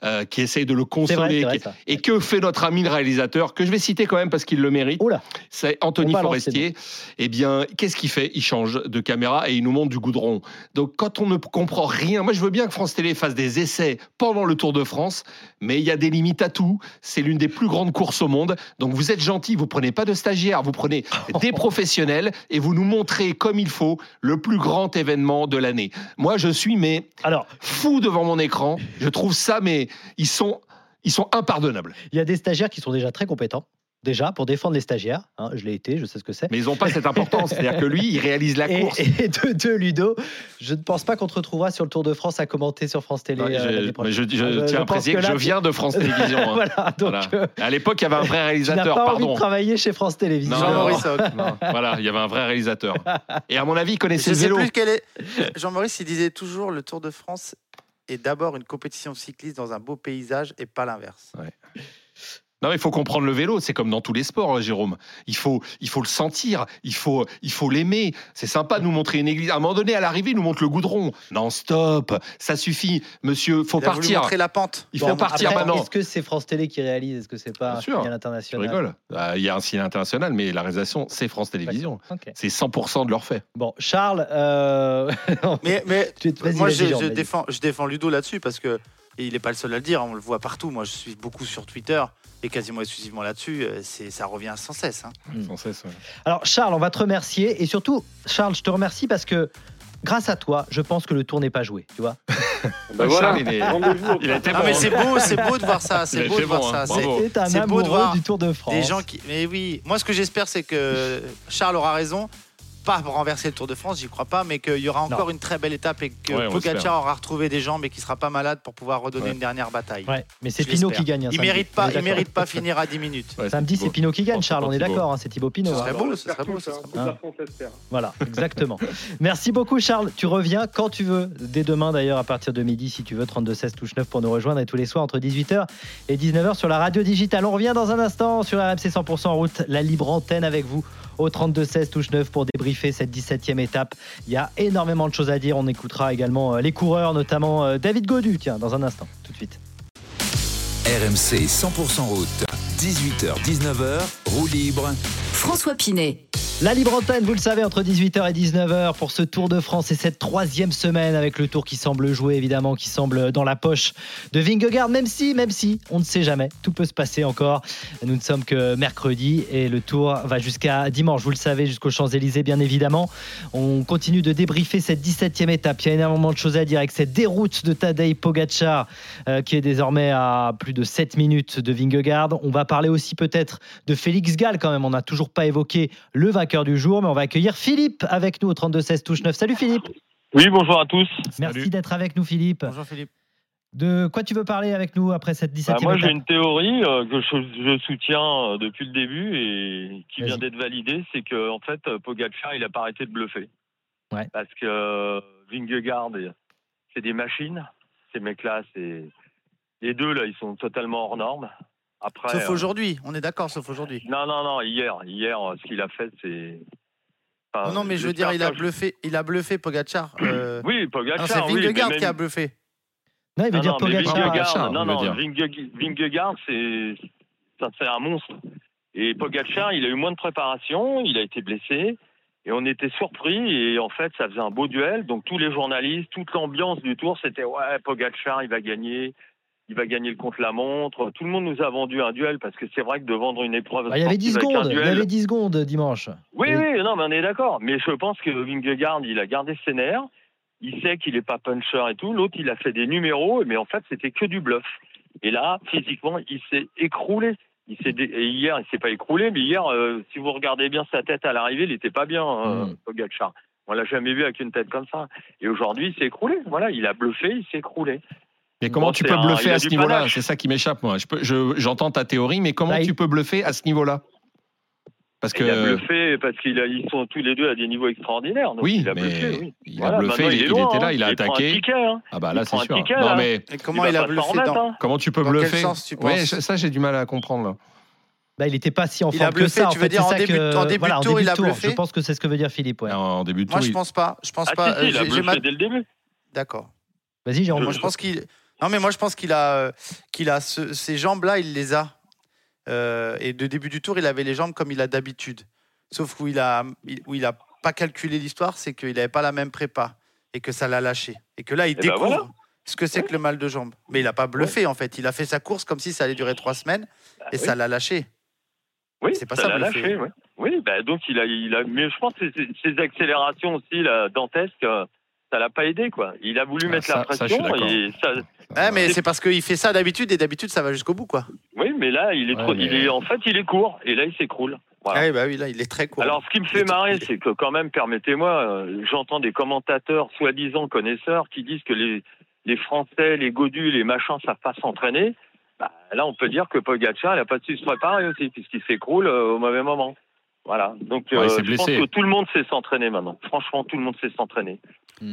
E: euh, qui essaye de le
C: vrai,
E: consoler.
C: vrai,
E: et que fait notre ami le réalisateur, que je vais citer quand même parce qu'il le mérite. C'est Anthony Forestier. Eh bien, qu'est-ce qu'il fait? Il change de caméra et il nous montre du goudron. Donc, quand on ne comprend rien, moi je veux bien que France Télé fasse des essais pendant le Tour de France, mais il y a des limites à tout. C'est l'une des plus grandes courses au monde. Donc, vous êtes gentil, vous prenez pas de stagiaires, vous prenez [LAUGHS] des professionnels et vous nous montrez comme il faut le plus grand événement de l'année. Moi, je suis mais
C: Alors,
E: fou devant mon écran. Je trouve ça, mais ils sont, ils sont impardonnables.
C: il y a des stagiaires qui sont déjà très compétents. Déjà, pour défendre les stagiaires. hein, je l'ai été, je sais ce que c'est.
E: Mais ils n'ont pas cette importance. C'est-à-dire que lui, il réalise la
C: Et,
E: course.
C: et de deux, Ludo, je ne pense pas qu'on te retrouvera sur le Tour de France à commenter sur France Télé.
E: Non,
C: euh,
E: je, mais je- je
C: Je- je
E: tiens à préciser
C: que
E: que,
C: là,
E: je
C: tu-
E: viens de France [LAUGHS] Télévisions. hein.
C: voilà, donc
E: Voilà.
C: euh,
E: À l'époque, il y avait un vrai [LAUGHS]
C: tu
E: réalisateur,
C: pas envie
E: pardon.
C: de travailler chez France Télévisions.
E: Non,
B: Jean-Maurice [LAUGHS]
E: voilà, il y avait un vrai réalisateur. Et à mon avis, il
B: Je
E: connaissait le
B: sais
E: vélo.
B: plus quel est. Jean-Maurice, il disait toujours le Tour de France est d'abord une compétition cycliste dans un beau paysage et pas l'inverse.
E: Non, mais il faut comprendre le vélo. C'est comme dans tous les sports, hein, Jérôme. Il faut, il faut le sentir. Il faut, il faut l'aimer. C'est sympa de nous montrer une église. À un moment donné, à l'arrivée, il nous montre le goudron. Non, stop. Ça suffit, monsieur. Faut
B: Il a voulu
E: partir.
B: montrer la pente.
E: Il
C: Bon,
E: faut partir
C: après,
E: maintenant.
C: Est-ce que c'est France Télé qui réalise Est-ce que c'est pas
E: Bien
C: un
E: sûr.
C: international
E: rigoles. Ah, Il y a un signe international, mais la réalisation, c'est France Télévisions. C'est 100% de leur fait.
C: Bon, Charles, euh, [LAUGHS]
B: Mais, mais
C: tu- vas-y,
B: moi, je, je défends, je défends Ludo là-dessus parce que et il n'est pas le seul à le dire. On le voit partout. Moi, je suis beaucoup sur Twitter et quasiment exclusivement là-dessus. euh, C'est, ça revient sans cesse. hein.
C: Mm.
E: Sans cesse, ouais.
C: Alors Charles, on va te remercier et surtout Charles, je te remercie parce que grâce à toi, je pense que le tour n'est pas joué, tu vois. [LAUGHS]
H: Bah voilà,
E: Charles, il est- a été
B: Non,
E: bon.
B: mais
E: hein.
B: c'est beau, c'est beau de voir ça. C'est beau de voir
E: bon, hein.
B: ça. C'est-
C: un
B: c'est beau de voir
C: du Tour de France.
B: Des gens qui. Mais oui, moi ce que j'espère, c'est que Charles aura raison. Pas pour renverser le Tour de France, j'y crois pas, mais qu'il y aura encore une très belle étape et que
E: Ouais,
B: Pogacar aura retrouvé des jambes et qu'il sera pas malade pour pouvoir redonner
E: Ouais.
B: une dernière bataille.
C: Ouais, mais c'est Pinot qui gagne. hein,
B: Il mérite
C: On
B: pas, il mérite pas finir à 10 minutes.
E: Ouais, [LAUGHS]
C: Samedi, c'est. Pinot qui gagne, Charles, on est d'accord, hein, c'est Thibaut Pinot.
B: Ce serait beau, ce serait beau,
H: hein.
C: Voilà, exactement. [LAUGHS] Merci beaucoup, Charles. Tu reviens quand tu veux, dès demain d'ailleurs, à partir de midi, si tu veux, 32-16 touche 9 pour nous rejoindre et tous les soirs entre 18h et 19h sur la radio digitale. On revient dans un instant sur RMC 100% en route, la libre antenne avec vous au 32-16 touche 9 pour débriefer cette 17e étape. Il y a énormément de choses à dire. On écoutera également euh, les coureurs, notamment euh, David Godu, tiens, dans un instant, tout de suite.
A: RMC 100% route. 18h-19h, roue libre.
L: François Pinet.
C: La libre antenne, vous le savez, entre 18h et 19h pour ce Tour de France et cette troisième semaine avec le Tour qui semble jouer, évidemment, qui semble dans la poche de Vingegaard, même si, même si, on ne sait jamais, tout peut se passer encore. Nous ne sommes que mercredi et le Tour va jusqu'à dimanche, vous le savez, jusqu'aux Champs-Élysées, bien évidemment. On continue de débriefer cette 17e étape. Il y a énormément de choses à dire avec cette déroute de Tadej Pogacar euh, qui est désormais à plus de 7 minutes de Vingegaard. On va parler aussi peut-être de Félix Gall quand même. On n'a toujours pas évoqué le vainqueur du jour, mais on va accueillir Philippe avec nous au 32-16 touche 9. Salut Philippe.
M: Oui, bonjour à tous.
C: Merci d'être avec nous Philippe.
B: Bonjour Philippe.
C: De quoi tu veux parler avec nous après cette 17e
M: Bah, moi, j'ai une théorie euh, que je, je soutiens euh, depuis le début et qui vient d'être validée, c'est que en fait, euh, Pogacar, il a pas arrêté de bluffer.
C: Ouais.
M: Parce que euh, Vingegaard, c'est des machines. Ces mecs-là, c'est les deux là, ils sont totalement hors normes. Après,
B: Sauf
M: euh,
B: aujourd'hui, on est d'accord, sauf aujourd'hui.
M: non, non, non. Hier, hier, ce qu'il a fait, c'est. enfin,
B: Non, non, mais je veux dire, il a bluffé, il a bluffé Pogacar. euh, [CLEARS THROAT]
M: Oui,
B: non,
M: Pogacar.
B: c'est
M: oui,
B: Vingegaard
M: même-
B: qui a bluffé.
C: Non, il veut
M: Non,
C: dire
M: non,
C: Pogacar.
M: Vingegaard, non, non, Vingegaard, c'est ça, c'est un monstre. Et Pogacar, il a eu moins de préparation, il a été blessé, et on était surpris. Et en fait, ça faisait un beau duel. Donc tous les journalistes, toute l'ambiance du tour, c'était ouais, Pogacar, il va gagner. Il va gagner le contre-la-montre. Tout le monde nous a vendu un duel parce que c'est vrai que de vendre une épreuve.
C: Bah, il y avait 10
M: sportive avec un
C: secondes, il y avait 10 secondes dimanche.
M: oui, oui, non, mais on est d'accord. Mais je pense que Vingegaard, il a gardé ses nerfs. Il sait qu'il n'est pas puncher et tout. L'autre, il a fait des numéros, mais en fait, c'était que du bluff. Et là, physiquement, il s'est écroulé. Il s'est dé- hier, il s'est pas écroulé, mais hier, euh, si vous regardez bien sa tête à l'arrivée, il n'était pas bien, euh,
C: Mm.
M: Pogacar. On l'a jamais vu avec une tête comme ça. Et aujourd'hui, il s'est écroulé. Voilà, il a bluffé, il s'est écroulé.
E: Mais comment
M: Bon,
E: tu peux
M: un-
E: bluffer
M: il a
E: à ce niveau-là? C'est ça qui m'échappe, moi. Je peux- je- J'entends ta théorie, mais comment
C: Bah, il-
E: tu peux bluffer à ce niveau-là? Parce
M: Il a
E: que.
M: bluffé parce qu'ils sont tous les deux à des niveaux extraordinaires. Donc
E: Oui,
M: il a
E: mais
M: bluffé, oui.
E: il
M: Voilà,
E: a bluffé, il,
M: est
E: il
M: loin,
E: était là,
M: hein.
E: il a
M: prend un
E: attaqué.
M: ticket, hein.
E: Ah bah
M: Il
E: là, c'est sûr.
M: ticket,
E: non,
M: là.
E: mais
B: Et comment
M: Il
B: il, a bluffé
M: remettre,
B: dans,
M: hein.
E: comment tu peux
B: dans quel
E: bluffer?
B: sens tu
E: Ouais,
B: penses?
E: je- ça, j'ai du mal à comprendre. Là.
C: Bah, il n'était pas si en
B: Il
C: forme
B: a bluffé,
C: que ça.
B: tu
C: en
B: veux
C: fait,
B: dire, en
C: ça
B: début-
C: que-
B: en début
C: voilà,
B: de
C: en
B: tour,
C: début
B: il a
C: de tour.
B: bluffé
C: Je pense que c'est ce que veut dire Philippe. ouais.
E: En début de
B: Moi, je
E: il-
B: pense pas. Je pense
M: Ah,
B: pas.
M: il a bluffé dès le début.
B: D'accord.
C: Vas-y, Jérôme.
B: Moi, je pense qu'il. Non, mais moi, je pense qu'il a, euh, qu'il a ce- ces jambes-là, il les a. Euh, et de début du tour, il avait les jambes comme il a d'habitude. Sauf où il a, où il a pas calculé l'histoire, c'est qu'il n'avait pas la même prépa et que ça l'a lâché. Et que là, il
M: ben
B: découvre
M: voilà.
B: ce que c'est que le mal de jambes. Mais il n'a pas bluffé, en fait. Il a fait sa course comme si ça allait durer trois semaines et
M: oui.
B: ça l'a lâché.
M: Oui,
B: C'est pas
M: ça
B: ça,
M: l'a lâché. Ouais. Oui, bah, donc il a, il a. Mais je pense que ces, ces accélérations aussi là, dantesques, euh, ça l'a pas aidé quoi. Il a voulu
E: Ah,
M: mettre
E: ça-
M: la pression et ça.
B: Mais c'est parce qu'il fait ça d'habitude et d'habitude, ça va jusqu'au bout, quoi.
M: Oui, mais là, il est
E: Ouais,
M: trop.
E: mais-
M: Il est en fait, il est court et là, il s'écroule. Voilà.
B: Ah oui, bah oui, là, il est très court.
M: Alors, ce qui me fait marrer, c'est que quand même, permettez-moi, euh, j'entends des commentateurs soi-disant connaisseurs qui disent que les, les Français, les godus, les machins savent pas s'entraîner. Bah, là, on peut dire que Pogacar, il a pas su se préparer aussi, puisqu'il s'écroule euh, au mauvais moment. Voilà. Donc,
E: Ouais,
M: euh, pense que tout le monde sait s'entraîner maintenant. Franchement, tout le monde sait s'entraîner.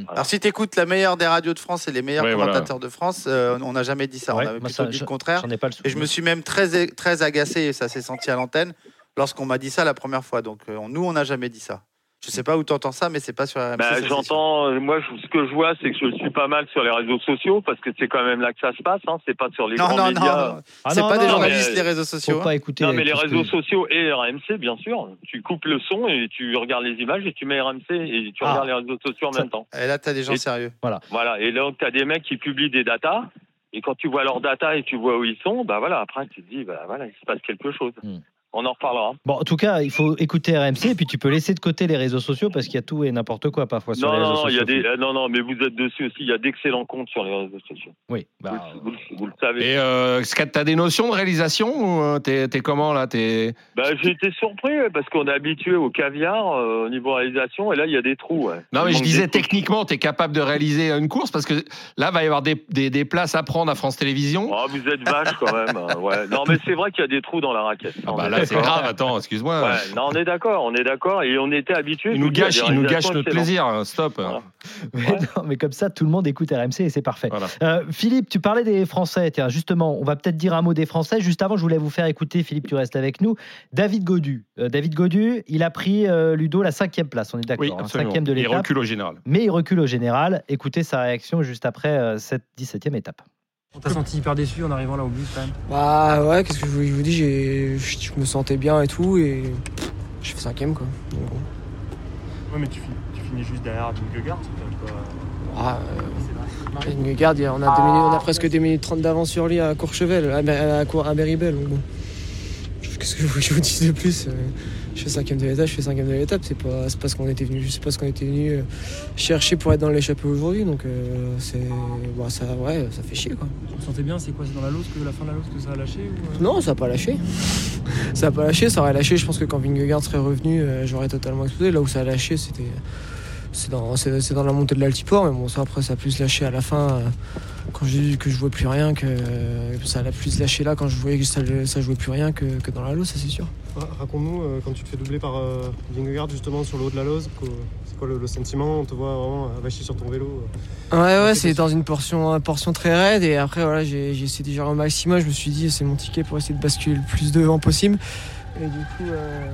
B: Alors, si tu écoutes la meilleure des radios de France et les meilleurs
E: Ouais, voilà.
B: commentateurs de France, euh, on n'a jamais dit ça.
C: Ouais,
B: on avait plutôt
C: ça,
B: dit
C: je-
B: le contraire.
C: J'en ai pas le
B: Et je me suis même très, très agacé, et ça s'est senti à l'antenne, lorsqu'on m'a dit ça la première fois. Donc, euh, nous, on n'a jamais dit ça. Je sais pas où tu entends ça, mais c'est pas sur RMC.
M: Bah, j'entends, euh, moi, je- ce que je vois, c'est que je suis pas mal sur les réseaux sociaux, parce que c'est quand même là que ça se passe, hein, c'est pas sur les
B: Non,
M: grands
B: non, non,
M: médias.
B: non.
C: Ah
B: c'est
C: non,
B: pas des
C: non,
B: journalistes,
M: mais-
B: les réseaux sociaux.
C: Faut
B: hein.
C: pas écouter.
M: Non, mais les
C: tout ce
M: réseaux
C: que-
M: sociaux et RMC, bien sûr. Tu coupes le son et tu regardes les images et tu mets RMC et tu
C: Ah.
M: regardes les réseaux sociaux en
C: Ça-
M: même temps.
B: Et là, tu as des gens
M: Et-
B: sérieux.
M: Voilà. Et là, tu as des mecs qui publient des datas. Et quand tu vois leurs datas et tu vois où ils sont, bah voilà, après tu te dis, bah voilà, il se passe quelque chose.
C: Hmm.
M: On en reparlera.
C: Bon, en tout cas, il faut écouter RMC et puis tu peux laisser de côté les réseaux sociaux parce qu'il y a tout et n'importe quoi parfois sur
M: Non,
C: les réseaux
M: non, y a
C: sociaux.
M: des, euh, non, non, mais vous êtes dessus aussi. Il y a d'excellents comptes sur les réseaux sociaux.
C: Oui, bah,
M: Vous, vous- vous le savez.
E: Et euh, t'as des notions de réalisation ou euh, t'es t'es comment là T'es
M: Bah, j'ai été surpris ouais, parce qu'on est habitué au caviar euh, au niveau réalisation et là il y a des trous. ouais.
E: Non, mais je disais techniquement, tu es capable de réaliser une course parce que là, va y avoir des, des, des places à prendre à France Télévisions.
M: Oh, vous êtes vache quand même. euh, ouais. Non, mais c'est vrai qu'il y a des trous dans la raquette.
E: Ah bah là, c'est grave, attends, excuse-moi.
M: Ouais, non, on est d'accord, on est d'accord et on était habitué.
E: Il nous gâche, il nous gâche notre plaisir. hein, Stop.
C: Mais, non, mais comme ça, tout le monde écoute RMC et c'est parfait. Euh, Philippe, tu parlais des Français. Tiens, justement, on va peut-être dire un mot des Français. Juste avant, je voulais vous faire écouter, Philippe, tu restes avec nous. David Godu. Euh, David Godu, il a pris euh, Ludo la cinquième place, on est d'accord.
E: Oui,
C: hein, cinquième de
E: Il
C: l'étape.
E: recule au général.
C: Mais il recule au général. Écoutez sa réaction juste après euh, cette 17e étape.
L: On t'a senti hyper déçu en arrivant là au but quand même
N: Bah ouais, qu'est-ce que je vous, je vous dis, j'ai, je, je me sentais bien et tout, et je fais cinquième quoi. Donc.
I: Ouais, mais tu finis, tu finis juste derrière Vingegaard. c'est quand même pas-
N: Ah, euh, Vingegaard, on a, minutes- on a presque 2 minutes 30 d'avance sur lui à Courchevel, à, à, bon. Qu'est-ce que je vous, je vous dis de plus euh, Je fais cinquième de l'étape, je fais cinquième de l'étape. C'est pas, ce qu'on était venu, je sais pas ce qu'on était venu euh, chercher pour être dans l'échappée aujourd'hui. Donc euh, c'est, bon, ça, ouais, ça fait chier quoi.
L: Te sentais bien C'est quoi C'est dans la lose que la fin de la lose que ça a lâché ou... euh?
N: Non, ça n'a pas lâché. [LAUGHS] ça n'a pas lâché, ça aurait lâché. Je pense que quand Vingegaard serait revenu, euh, j'aurais totalement explosé. Là où ça a lâché, c'était. C'est dans, la montée de l'altiport, mais bon, ça après, ça a plus lâché à la fin, euh, quand j'ai vu que je vois plus rien, que euh, ça a plus lâché là, quand je voyais que ça, ça jouait plus rien que, que dans la loose, ça c'est sûr.
I: Ra- Raconte-nous, euh, quand tu te fais doubler par Vingegaard justement sur le haut de la Lose, c'est quoi le, le sentiment? On te voit vraiment avachi sur ton vélo.
N: Ouais, ouais, c'est dans une portion, une portion très raide. Et après, voilà, j'ai essayé de gérer au maximum. Je me suis dit, c'est mon ticket pour essayer de basculer le plus devant possible. Et du coup, euh,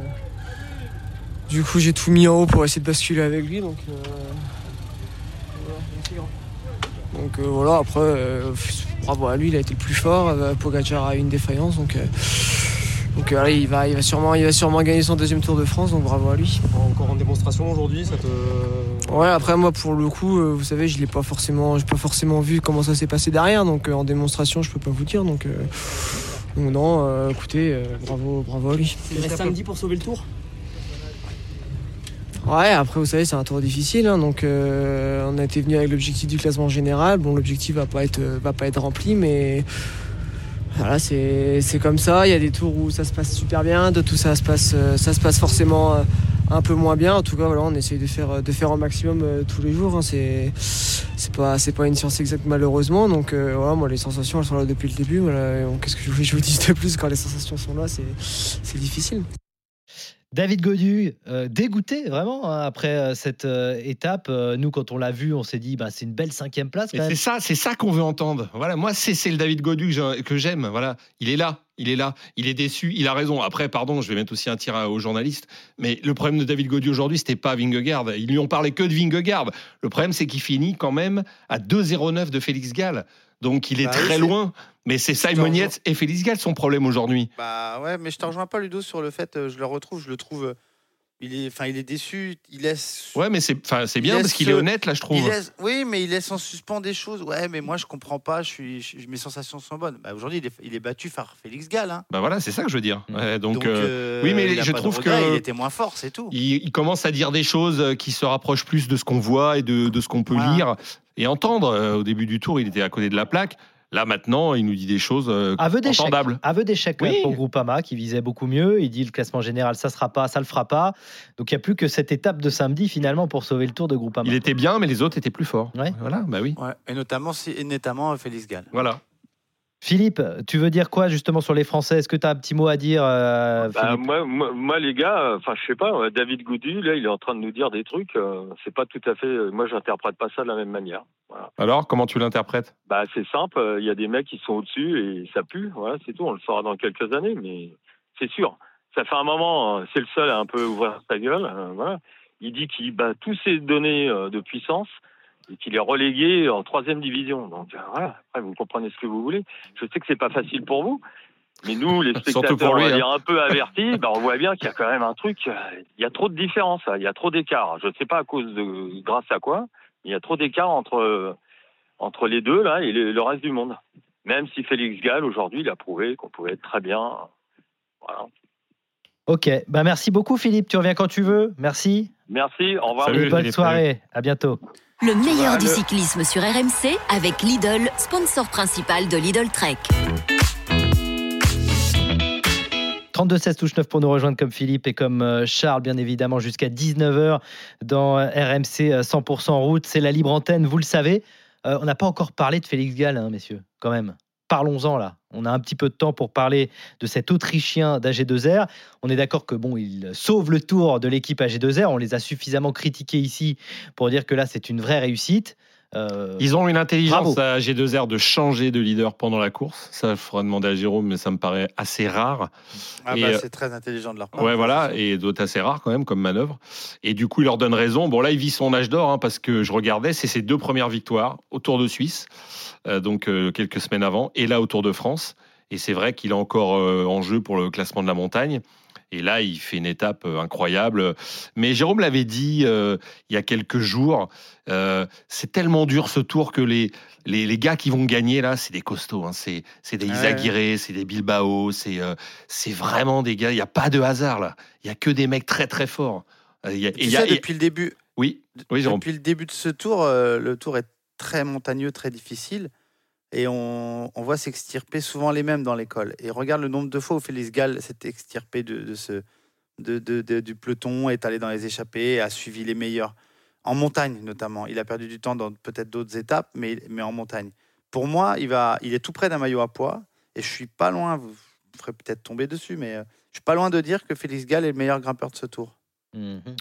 N: du coup, j'ai tout mis en haut pour essayer de basculer avec lui. Donc, euh, donc euh, voilà, après, euh, bravo à lui, il a été le plus fort. Euh, Pogacar a eu une défaillance. Donc, euh, donc voilà, il, va, il, va sûrement, il va sûrement gagner son deuxième Tour de France. Donc bravo à lui.
I: Encore en démonstration aujourd'hui, ça te.
N: Ouais, après moi pour le coup, euh, vous savez, je l'ai pas forcément, j'ai pas forcément vu comment ça s'est passé derrière, donc euh, en démonstration, je peux pas vous dire, donc, euh, donc non, euh, écoutez, euh, bravo, bravo à lui.
L: Il reste samedi pour sauver le tour?
N: Ouais, après vous savez, c'est un tour difficile, hein, donc euh, on a été venu avec l'objectif du classement général. Bon, l'objectif va pas être, euh, va pas être rempli, mais voilà, c'est comme ça. Il y a des tours où ça se passe super bien, d'autres où ça se passe, euh, ça se passe forcément un peu moins bien. En tout cas, voilà, on essaye de faire, de faire au maximum tous les jours. hein. C'est pas, pas une science exacte malheureusement. Donc euh, voilà, moi les sensations elles sont là depuis le début. Voilà, Qu'est-ce que je vous, je vous dis de plus quand les sensations sont là, c'est difficile.
C: David Godu, euh, dégoûté vraiment hein, après euh, cette euh, étape. Nous, quand on l'a vu, on s'est dit, bah, c'est une belle cinquième place.
E: C'est ça, c'est ça qu'on veut entendre. Voilà, moi, c'est c'est le David Godu que j'aime. Voilà, il est là, il est là, il est déçu, il a raison. Après, pardon, je vais mettre aussi un tir à- aux journalistes, mais le problème de David Godu aujourd'hui, c'était pas Vingegaard. Ils lui ont parlé que de Vingegaard. Le problème, c'est qu'il finit quand même à 2,09 de Félix Gall. Donc, il est
B: Bah
E: très loin. Mais c'est Simon Yates et Félix Gall son problème aujourd'hui.
B: Bah ouais, mais je te rejoins pas Ludo sur le fait, euh, je le retrouve, je le trouve, euh, il est, enfin il est déçu, il laisse.
E: Ouais, mais c'est, enfin, c'est bien parce qu'il est honnête là, je trouve.
B: laisse- oui, mais il laisse en suspens des choses. Ouais, mais moi je comprends pas, je suis, je- mes sensations sont bonnes. Bah, aujourd'hui, il est, il est battu par Félix Gall. Hein.
E: Bah voilà, c'est ça que je veux dire. Ouais, donc,
B: Donc,
E: euh, oui, mais je trouve
B: regret,
E: que
B: il était moins fort, c'est tout.
E: il, il commence à dire des choses qui se rapprochent plus de ce qu'on voit et de, de ce qu'on peut lire et entendre. Euh, Au début du tour, il était à côté de la plaque. Là, maintenant, il nous dit des choses euh,
C: Aveu d'échec.
E: entendables.
C: Aveu d'échec
E: Oui.
C: pour Groupama qui visait beaucoup mieux. Il dit le classement général, ça sera pas, ça le fera pas. Donc il n'y a plus que cette étape de samedi finalement pour sauver le tour de Groupama.
E: Il était bien, mais les autres étaient plus forts. Voilà, bah oui.
B: Ouais, et notamment, si- et notamment euh, Félix Gall.
E: Voilà.
C: Philippe, tu veux dire quoi justement sur les Français? Est-ce que tu as un petit mot à dire euh,
M: Bah, moi, moi, moi, les gars, euh, enfin, je sais pas, euh, David Goudu, là, il est en train de nous dire des trucs. euh, c'est pas tout à fait. moi, j'interprète pas ça de la même manière. Voilà.
E: Alors, comment tu l'interprètes?
M: Bah, c'est simple. euh, Il y a des mecs qui sont au-dessus et ça pue. Voilà, c'est tout. On le saura dans quelques années, mais c'est sûr. Ça fait un moment. C'est le seul à un peu ouvrir sa gueule. euh, voilà. Il dit qu'il bat tous ses données euh, de puissance et qu'il est relégué en troisième division. Donc euh, voilà. Après, vous comprenez ce que vous voulez. Je sais que c'est pas facile pour vous. Mais nous, les [LAUGHS] spectateurs,
E: pour lui,
M: on va
E: hein.
M: dire un peu [LAUGHS] avertis, bah, on voit bien qu'il y a quand même un truc. euh, Il y a trop de différence, là, il y a trop d'écart. Je ne sais pas à cause de, grâce à quoi, mais il y a trop d'écart entre entre les deux là et le, le reste du monde. Même si Félix Gall aujourd'hui, il a prouvé qu'on pouvait être très bien. Voilà.
C: Ok, bah merci beaucoup Philippe, tu reviens quand tu veux. Merci.
M: Merci, au revoir.
C: Et bonne soirée, à bientôt.
O: Le meilleur du
B: le-
O: cyclisme sur RMC avec Lidl, sponsor principal de Lidl Trek.
C: 32 16 touche 9 pour nous rejoindre comme Philippe et comme euh, Charles, bien évidemment, jusqu'à 19h dans euh, RMC euh, 100% route. C'est la libre antenne, vous le savez. Euh, on n'a pas encore parlé de Félix Gall, hein, messieurs, quand même. Parlons-en là. On a un petit peu de temps pour parler de cet Autrichien d'AG2R. On est d'accord que bon, il sauve le tour de l'équipe AG2R. On les a suffisamment critiqués ici pour dire que là, c'est une vraie réussite. Euh,
E: Ils ont une intelligence
C: bravo.
E: à G2R de changer de leader pendant la course. Ça, il faudra demander à Jérôme, mais ça me paraît assez rare.
B: Ah bah,
E: euh,
B: c'est très intelligent de leur part.
E: Ouais, voilà, et d'autres assez rares quand même comme manœuvre. Et du coup, il leur donne raison. Bon, là, il vit son âge d'or hein, parce que je regardais, c'est ses deux premières victoires au Tour de Suisse, euh, donc euh, quelques semaines avant, et là au Tour de France. Et c'est vrai qu'il est encore euh, en jeu pour le classement de la montagne. Et là, il fait une étape euh, incroyable. Mais Jérôme l'avait dit euh, il y a quelques jours, euh, c'est tellement dur ce tour que les, les, les gars qui vont gagner là, c'est des costauds. hein. C'est c'est des
B: Ouais.
E: C'est des Bilbao, c'est euh, c'est vraiment des gars. Il n'y a pas de hasard là. Il y a que des mecs très très forts. Il y a- et
B: Tu
E: il y a-
B: sais,
E: et-
B: depuis le début,
E: Oui, oui, Jérôme.
B: depuis le début de ce tour, le tour est très montagneux, très difficile. Et on, voit s'extirper souvent les mêmes dans l'école. Et regarde le nombre de fois où Félix Gall s'est extirpé de, ce, de, de- du peloton, est allé dans les échappées, a suivi les meilleurs. En montagne notamment. Il a perdu du temps dans peut-être d'autres étapes, mais, mais en montagne. Pour moi, il, va, il est tout près d'un maillot à poids. Et je suis pas loin, vous vous ferez peut-être tomber dessus, mais euh, je suis pas loin de dire que Félix Gall est le meilleur grimpeur de ce tour.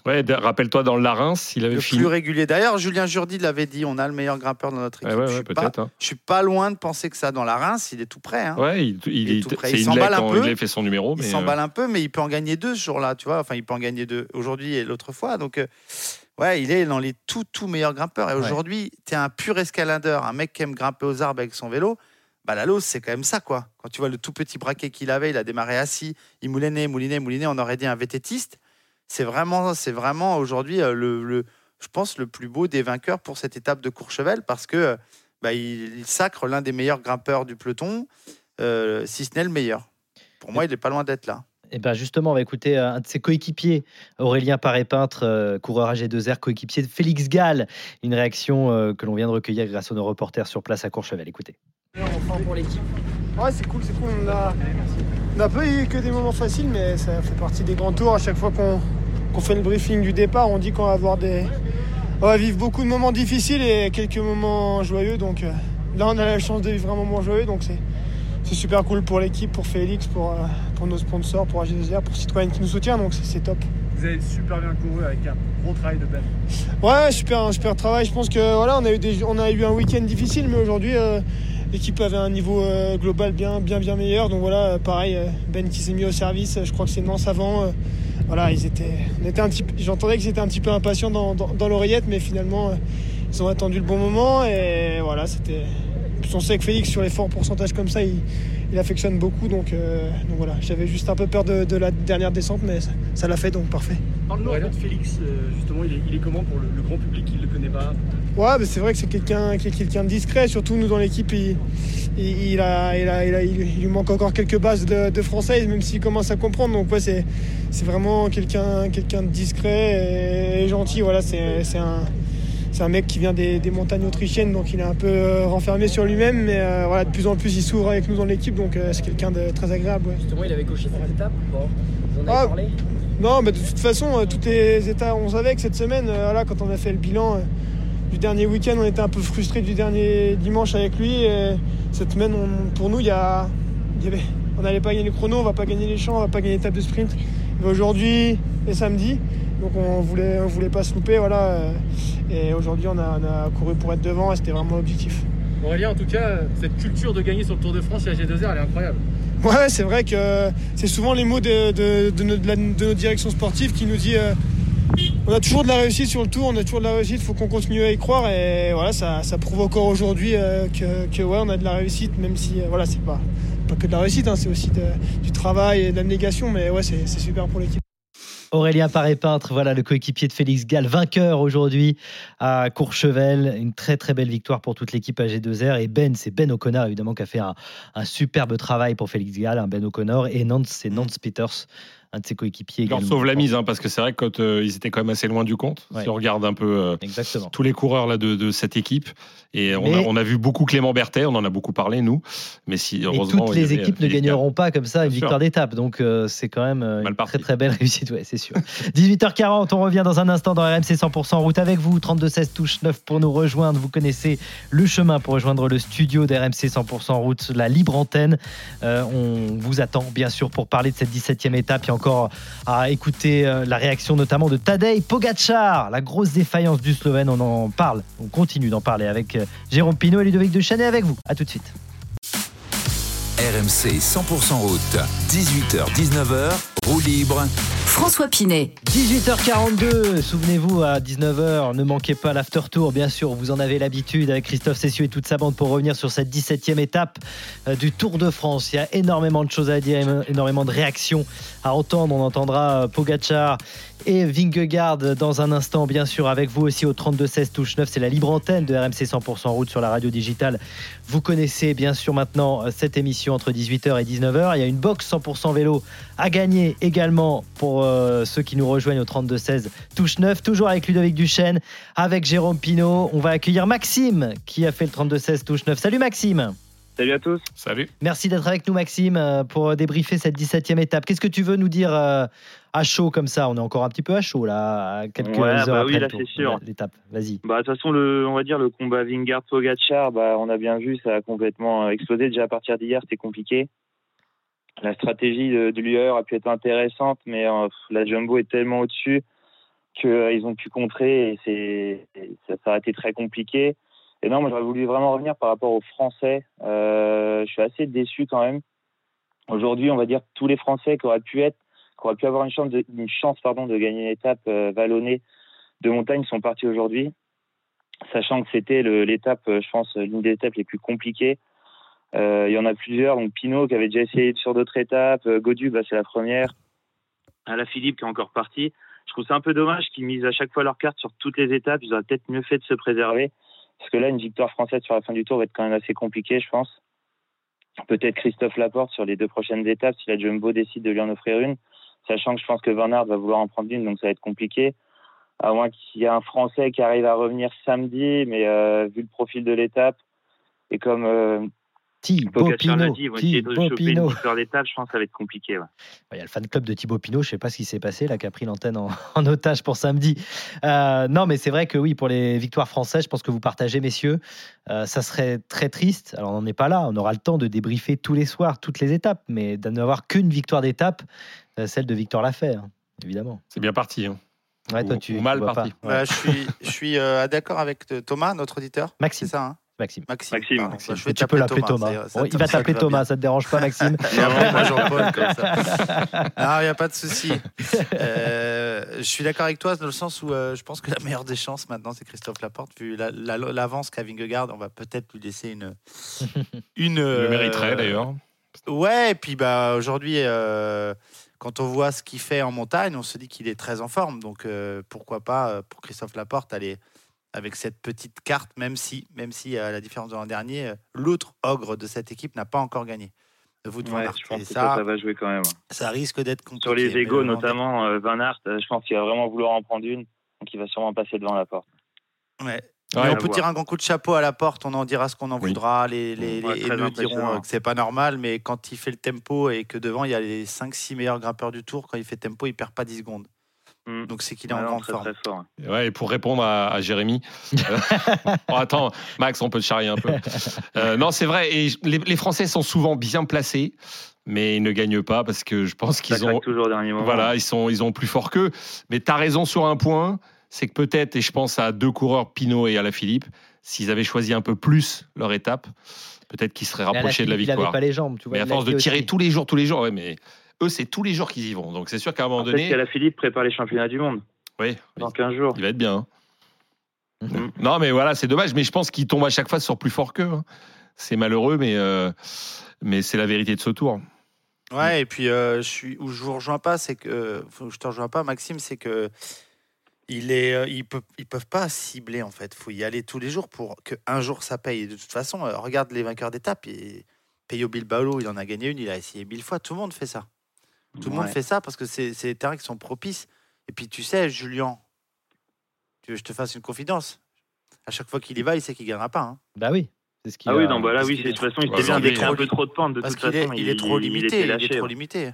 E: Ouais, d- rappelle-toi dans le Larins, il avait
B: Le
E: fini.
B: plus régulier. D'ailleurs, Julien Jourdi l'avait dit, on a le meilleur grimpeur dans notre équipe.
E: Ouais, ouais,
B: je,
E: ouais,
B: suis pas,
E: hein.
B: je suis pas loin de penser que ça dans la Reims, il est tout près. hein.
E: Ouais, il, il,
B: Il est
E: est-
B: tout près.
E: c'est
B: Il s'emballe un peu.
E: il a fait son numéro.
B: Il
E: mais,
B: s'emballe
E: euh,
B: un peu, mais il peut en gagner deux ce jour-là, tu vois. Enfin, il peut en gagner deux aujourd'hui et l'autre fois. Donc, euh, ouais, il est dans les tout, tout meilleurs grimpeurs. Et
C: Ouais.
B: aujourd'hui, tu es un pur escaladeur, un mec qui aime grimper aux arbres avec son vélo. Bah, la Lose, c'est quand même ça, quoi. Quand tu vois le tout petit braquet qu'il avait, il a démarré assis, il moulinait, moulinait, moulinait. On aurait dit un vététiste. C'est vraiment, c'est vraiment aujourd'hui euh, le, le- je pense, le plus beau des vainqueurs pour cette étape de Courchevel parce que euh, bah, il, il sacre l'un des meilleurs grimpeurs du peloton, euh, si ce n'est le meilleur. Pour moi, il est pas loin d'être là.
C: Et ben justement, on va écouter un de ses coéquipiers, Aurélien Paré-Peintre, euh, coureur AG2R, coéquipier de Félix Gall. Une réaction euh, que l'on vient de recueillir grâce à nos reporters sur place à Courchevel. Écoutez.
K: pour l'équipe.
P: Ouais, c'est cool, c'est cool. On a, on a pas eu que des moments faciles, mais ça fait partie des grands tours. À chaque fois qu'on qu'on fait le briefing du départ, on dit qu'on va avoir des. On va vivre beaucoup de moments difficiles et quelques moments joyeux. Donc euh, là, on a la chance de vivre un moment joyeux. Donc c'est c'est super cool pour l'équipe, pour Félix, pour, euh, pour nos sponsors, pour AG2R, pour Citroën qui nous soutient. Donc c'est- c'est top.
I: Vous avez super bien couru avec un gros travail de Ben.
P: Ouais, super, super travail. Je pense que voilà, on a eu, des, on a eu un week-end difficile, mais aujourd'hui, euh, l'équipe avait un niveau euh, global bien, bien, bien meilleur. Donc voilà, euh, pareil, euh, Ben qui s'est mis au service. Je crois que c'est Nance avant. voilà, ils étaient, j'entendais qu'ils étaient un petit peu impatients dans, dans- l'oreillette, mais finalement, ils ont attendu le bon moment et voilà, c'était. On sait que Félix sur les forts pourcentages comme ça, il, il affectionne beaucoup. Donc, euh, donc voilà, j'avais juste un peu peur de, de la dernière descente, mais ça- ça l'a fait, donc parfait.
I: Parle-nous de Félix, euh, justement, il est, il est comment pour le, le grand public qui ne le connaît pas?
P: Ouais, mais c'est vrai que c'est quelqu'un quelqu'un de discret. Surtout nous dans l'équipe, il, il, il a, il, a, il, a- il lui manque encore quelques bases de, de français, même s'il commence à comprendre. Donc ouais, c'est, c'est vraiment quelqu'un, quelqu'un de discret et, gentil. Voilà, c'est, c'est un, c'est un mec qui vient des, des montagnes autrichiennes, donc il est un peu euh, renfermé sur lui-même. Mais euh, voilà, de plus en plus, il s'ouvre avec nous dans l'équipe, donc euh, c'est quelqu'un de très agréable. ouais.
K: Justement, il avait coché cette étape Vous en avez
P: Ah,
K: parlé
P: Non, mais de toute façon, toutes les états, on savait que cette semaine, voilà, quand on a fait le bilan du dernier week-end, on était un peu frustrés du dernier dimanche avec lui. Et cette semaine, on- pour nous, il y a, il y avait- on n'allait pas gagner le chrono, on va pas gagner les champs, on va pas gagner l'étape de sprint. Aujourd'hui et samedi, donc on voulait, on voulait pas se louper, voilà. euh, Et aujourd'hui, on a, on a couru pour être devant, et c'était vraiment l'objectif.
L: Aurélien, en tout cas, cette culture de gagner sur le Tour de France chez AG2R, elle est incroyable.
P: Ouais, c'est vrai que c'est souvent les mots de, de, de notre, de direction sportive qui nous dit euh, on a toujours de la réussite sur le tour, on a toujours de la réussite, il faut qu'on continue à y croire et voilà, ça, ça prouve encore aujourd'hui euh, que, que ouais, on a de la réussite, même si euh, voilà, c'est pas, pas que de la réussite, hein, c'est aussi du travail et de l'abnégation, mais ouais, c'est super pour l'équipe.
C: Aurélien Paré-Peintre, voilà le coéquipier de Félix Gall, vainqueur aujourd'hui à Courchevel. Une très très belle victoire pour toute l'équipe AG2R. Et Ben, c'est Ben O'Connor évidemment qui a fait un, un superbe travail pour Félix Gall, un Ben O'Connor. Et Nance, c'est Nance Peters, un de ses coéquipiers.
E: Il leur sauve la mise, hein, parce que c'est vrai quand euh, ils étaient quand même assez loin du compte,
C: Ouais.
E: si on regarde un peu euh, tous les coureurs là, de, de cette équipe, et on, a,
C: Mais-
E: on a vu beaucoup Clément Berthet, on en a beaucoup parlé, nous, mais si,
C: Et
E: heureusement.
C: toutes
E: il y
C: les équipes ne gagneront pas comme ça une victoire d'étape. Donc euh, c'est quand même euh, une
E: parti.
C: très très belle réussite, ouais, c'est sûr. [LAUGHS] 18h40, on revient dans un instant dans RMC 100% en route avec vous. 32-16 touche 9 pour nous rejoindre. Vous connaissez le chemin pour rejoindre le studio d'RMC 100% en route, la libre antenne. Euh, on vous attend bien sûr pour parler de cette 17e étape. Il y a encore à écouter euh, la réaction notamment de Tadej Pogacar, la grosse défaillance du Slovène. On en parle, on continue d'en parler avec Jérôme Pinault et Ludovic Duchesne et avec vous. À tout de suite.
A: RMC 100% route, 18h-19h, roue libre.
O: François Pinet.
C: 18h42, souvenez-vous à 19h, ne manquez pas l'after tour, bien sûr, vous en avez l'habitude avec Christophe Cessieux et toute sa bande pour revenir sur cette 17e étape euh, du Tour de France. Il y a énormément de choses à dire, énormément de réactions à entendre. On entendra euh, Pogacar et Vingegaard dans un instant, bien sûr, avec vous aussi au 32-16 touche 9. C'est la libre antenne de RMC 100% route sur la radio digitale. Vous connaissez bien sûr maintenant euh, cette émission entre 18h et 19h. Il y a une box 100% vélo à gagner également pour euh, ceux qui nous rejoignent au 32-16 touche 9. Toujours avec Ludovic Duchesne, avec Jérôme Pinault. On va accueillir Maxime qui a fait le 32-16 touche 9. Salut Maxime
Q: Salut à tous.
E: Salut.
C: Merci d'être avec nous Maxime euh, pour débriefer cette 17e étape. Qu'est-ce que tu veux nous dire euh, à chaud comme ça On est encore un petit peu à chaud là, à quelques
Q: Ouais,
C: heures
Q: bah
C: après
Q: oui, là,
C: l'étape. Vas-y.
Q: Bah, de toute façon, le, on va dire le combat Vingard-Pogacar, bah, on a bien vu, ça a complètement euh, explosé. Déjà à partir d'hier, c'était compliqué. La stratégie de, de l'UAE a pu être intéressante, mais euh, la Jumbo est tellement au-dessus qu'ils ont pu contrer et, et ça, ça a été très compliqué. Et non, moi j'aurais voulu vraiment revenir par rapport aux Français. Euh, je suis assez déçu quand même. Aujourd'hui, on va dire tous les Français qui auraient pu être, qui auraient pu avoir une chance de, une chance, pardon, de gagner une étape euh, vallonnée de montagne sont partis aujourd'hui, sachant que c'était l'étape, euh, je pense, l'une des étapes les plus compliquées. Euh, il y en a plusieurs, donc Pinot qui avait déjà essayé sur d'autres étapes, euh, Godu, bah, c'est la première, la Philippe qui est encore parti. Je trouve ça un peu dommage qu'ils misent à chaque fois leurs cartes sur toutes les étapes. Ils auraient peut-être mieux fait de se préserver, parce que là, une victoire française sur la fin du tour va être quand même assez compliquée, je pense. Peut-être Christophe Laporte sur les deux prochaines étapes, si la Jumbo décide de lui en offrir une, sachant que je pense que Aert va vouloir en prendre une, donc ça va être compliqué. À moins qu'il y ait un Français qui arrive à revenir samedi, mais euh, vu le profil de l'étape, et comme
C: Pinot, Thibaut Pinot.
Q: d'étape, je pense que ça va être compliqué. ouais.
C: Il y a le fan club de Thibaut Pinot, je sais pas ce qui s'est passé, là, qui a pris l'antenne en, [LAUGHS] en otage pour samedi. Euh, non, mais c'est vrai que oui, pour les victoires françaises, je pense que vous partagez, messieurs. Euh, ça serait très triste. Alors, on n'en est pas là. On aura le temps de débriefer tous les soirs, toutes les étapes, mais de n'avoir qu'une victoire d'étape, euh, celle de Victor Lafay, hein, évidemment.
E: C'est bien parti. hein.
C: Ouais, toi,
E: Ou-
C: tu,
E: ou mal
C: tu
E: parti.
C: pas.
B: Bah, je suis, je suis euh, d'accord avec Thomas, notre auditeur.
C: Maxime.
B: C'est ça, hein?
C: Maxime.
B: Maxime.
Q: Maxime.
B: je vais
C: tu peux l'appeler Thomas. Bon, il va t'appeler Thomas,
B: bien.
C: ça te dérange pas, [LAUGHS] Maxime
B: moi, Jean-Paul, comme ça. [LAUGHS] Non, il n'y a pas de souci. Euh, je suis d'accord avec toi dans le sens où euh, je pense que la meilleure des chances maintenant, c'est Christophe Laporte. Vu la- la- l'avance qu'a Vingegaard, on va peut-être lui laisser une. [LAUGHS] une
E: Il le
B: euh,
E: mériterait d'ailleurs.
B: Ouais, et puis bah, aujourd'hui, euh, quand on voit ce qu'il fait en montagne, on se dit qu'il est très en forme. Donc euh, pourquoi pas pour Christophe Laporte aller avec cette petite carte, même si, même si à la différence de l'an dernier, l'autre ogre de cette équipe n'a pas encore gagné. Vous
Q: Ouais, je pense
B: Et
Q: que ça, va jouer quand même.
B: ça risque d'être compliqué.
Q: Sur les égaux, notamment euh, Van Aert, euh, je pense qu'il va vraiment vouloir en prendre une, donc il va sûrement passer devant la porte.
B: Ouais. On peut
Q: voir.
B: tirer un grand coup de chapeau à la porte, on en dira ce qu'on en
E: Oui.
B: voudra. Les, les,
Q: Ouais,
B: les haineux diront euh, que c'est pas normal, mais quand il fait le tempo et que devant il y a les 5-6 meilleurs grimpeurs du tour, quand il fait tempo, il perd pas 10 secondes.
Q: Mm.
B: Donc c'est qu'il est
Q: Ouais,
B: en grande
Q: très,
B: forme.
Q: très fort.
E: Ouais, et pour répondre à, à Jérémy. euh, [LAUGHS] bon, attends, Max, on peut te charrier un peu. Euh, non, c'est vrai. Et les, les Français sont souvent bien placés, mais ils ne gagnent pas parce que je pense qu'ils ont.
Q: toujours dernier moment.
E: Voilà, ils sont, ils ont plus fort qu'eux. Mais tu as raison sur un point, c'est que peut-être, et je pense à deux coureurs, Pinot et Alaphilippe, s'ils avaient choisi un peu plus leur étape, peut-être qu'ils seraient rapprochés de la
C: Philippe, Il
E: victoire.
C: avait pas les jambes, tu vois.
E: Mais à force de tirer
C: aussi.
E: tous les jours, tous les jours, ouais, mais eux, c'est tous les jours qu'ils y vont. Donc c'est sûr qu'à un moment
Q: Peut-être
E: donné,
Q: qu'à la Philippe prépare les championnats du monde
E: oui,
Q: dans 15 jours.
E: il va être bien. hein.
C: Mhm. [LAUGHS]
E: Non, mais voilà, c'est dommage, mais je pense qu'il tombe à chaque fois sur plus fort qu'eux. hein. C'est malheureux, mais, euh, mais c'est la vérité de ce tour.
B: Ouais, et puis euh, je suis où je vous rejoins pas, c'est que que je te rejoins pas, Maxime, c'est que il est, euh, ils peuvent, ils peuvent pas cibler en fait. Faut y aller tous les jours pour que un jour ça paye. Et de toute façon, euh, regarde les vainqueurs d'étape. Et Peyo Bilbao, il en a gagné une, il a essayé mille fois. Tout le monde fait ça. Tout le monde fait ça parce que c'est des terrains qui sont propices. Et puis tu sais, Julien, tu veux que je te fasse une confidence À chaque fois qu'il y va, il sait qu'il gagnera pas. hein.
C: Bah oui. C'est ce qu'il
Q: Ah oui,
C: a-
Q: non, bah là, oui, de toute façon, il était bien décrit un
B: trop
Q: peu trop de pente. De
B: Parce
Q: toute
B: qu'il est, il est trop
Q: il
B: limité. Il,
Q: lâché,
B: est trop limité.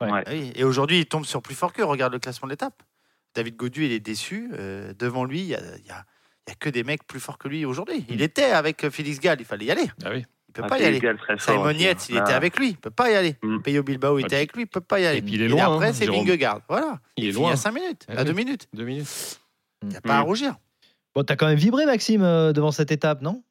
C: Ouais.
Q: Ouais.
B: Ah oui. Et aujourd'hui, il tombe sur plus fort que. Regarde le classement de l'étape. David Godu, il est déçu. Euh, devant lui, il y a, y a- il y a que des mecs plus forts que lui aujourd'hui. Il était avec Félix Gall, il fallait y aller.
E: Ah oui.
B: Il peut
Q: Ah,
B: pas y aller. Simon il était
Q: Ah.
B: avec lui, il peut pas y aller.
Q: Mm.
B: Peyo Bilbao, il était avec lui, il peut pas y aller.
E: Et puis il est
B: Et
E: loin.
B: après,
E: hein,
B: c'est. Vingegaard. Voilà.
E: Il est loin.
B: à 5 minutes,
E: Ah
B: à
E: oui.
B: 2 minutes.
E: Deux minutes.
B: Il n'y a pas à rougir.
C: Bon, t'as quand même vibré, Maxime, euh, devant cette étape, non?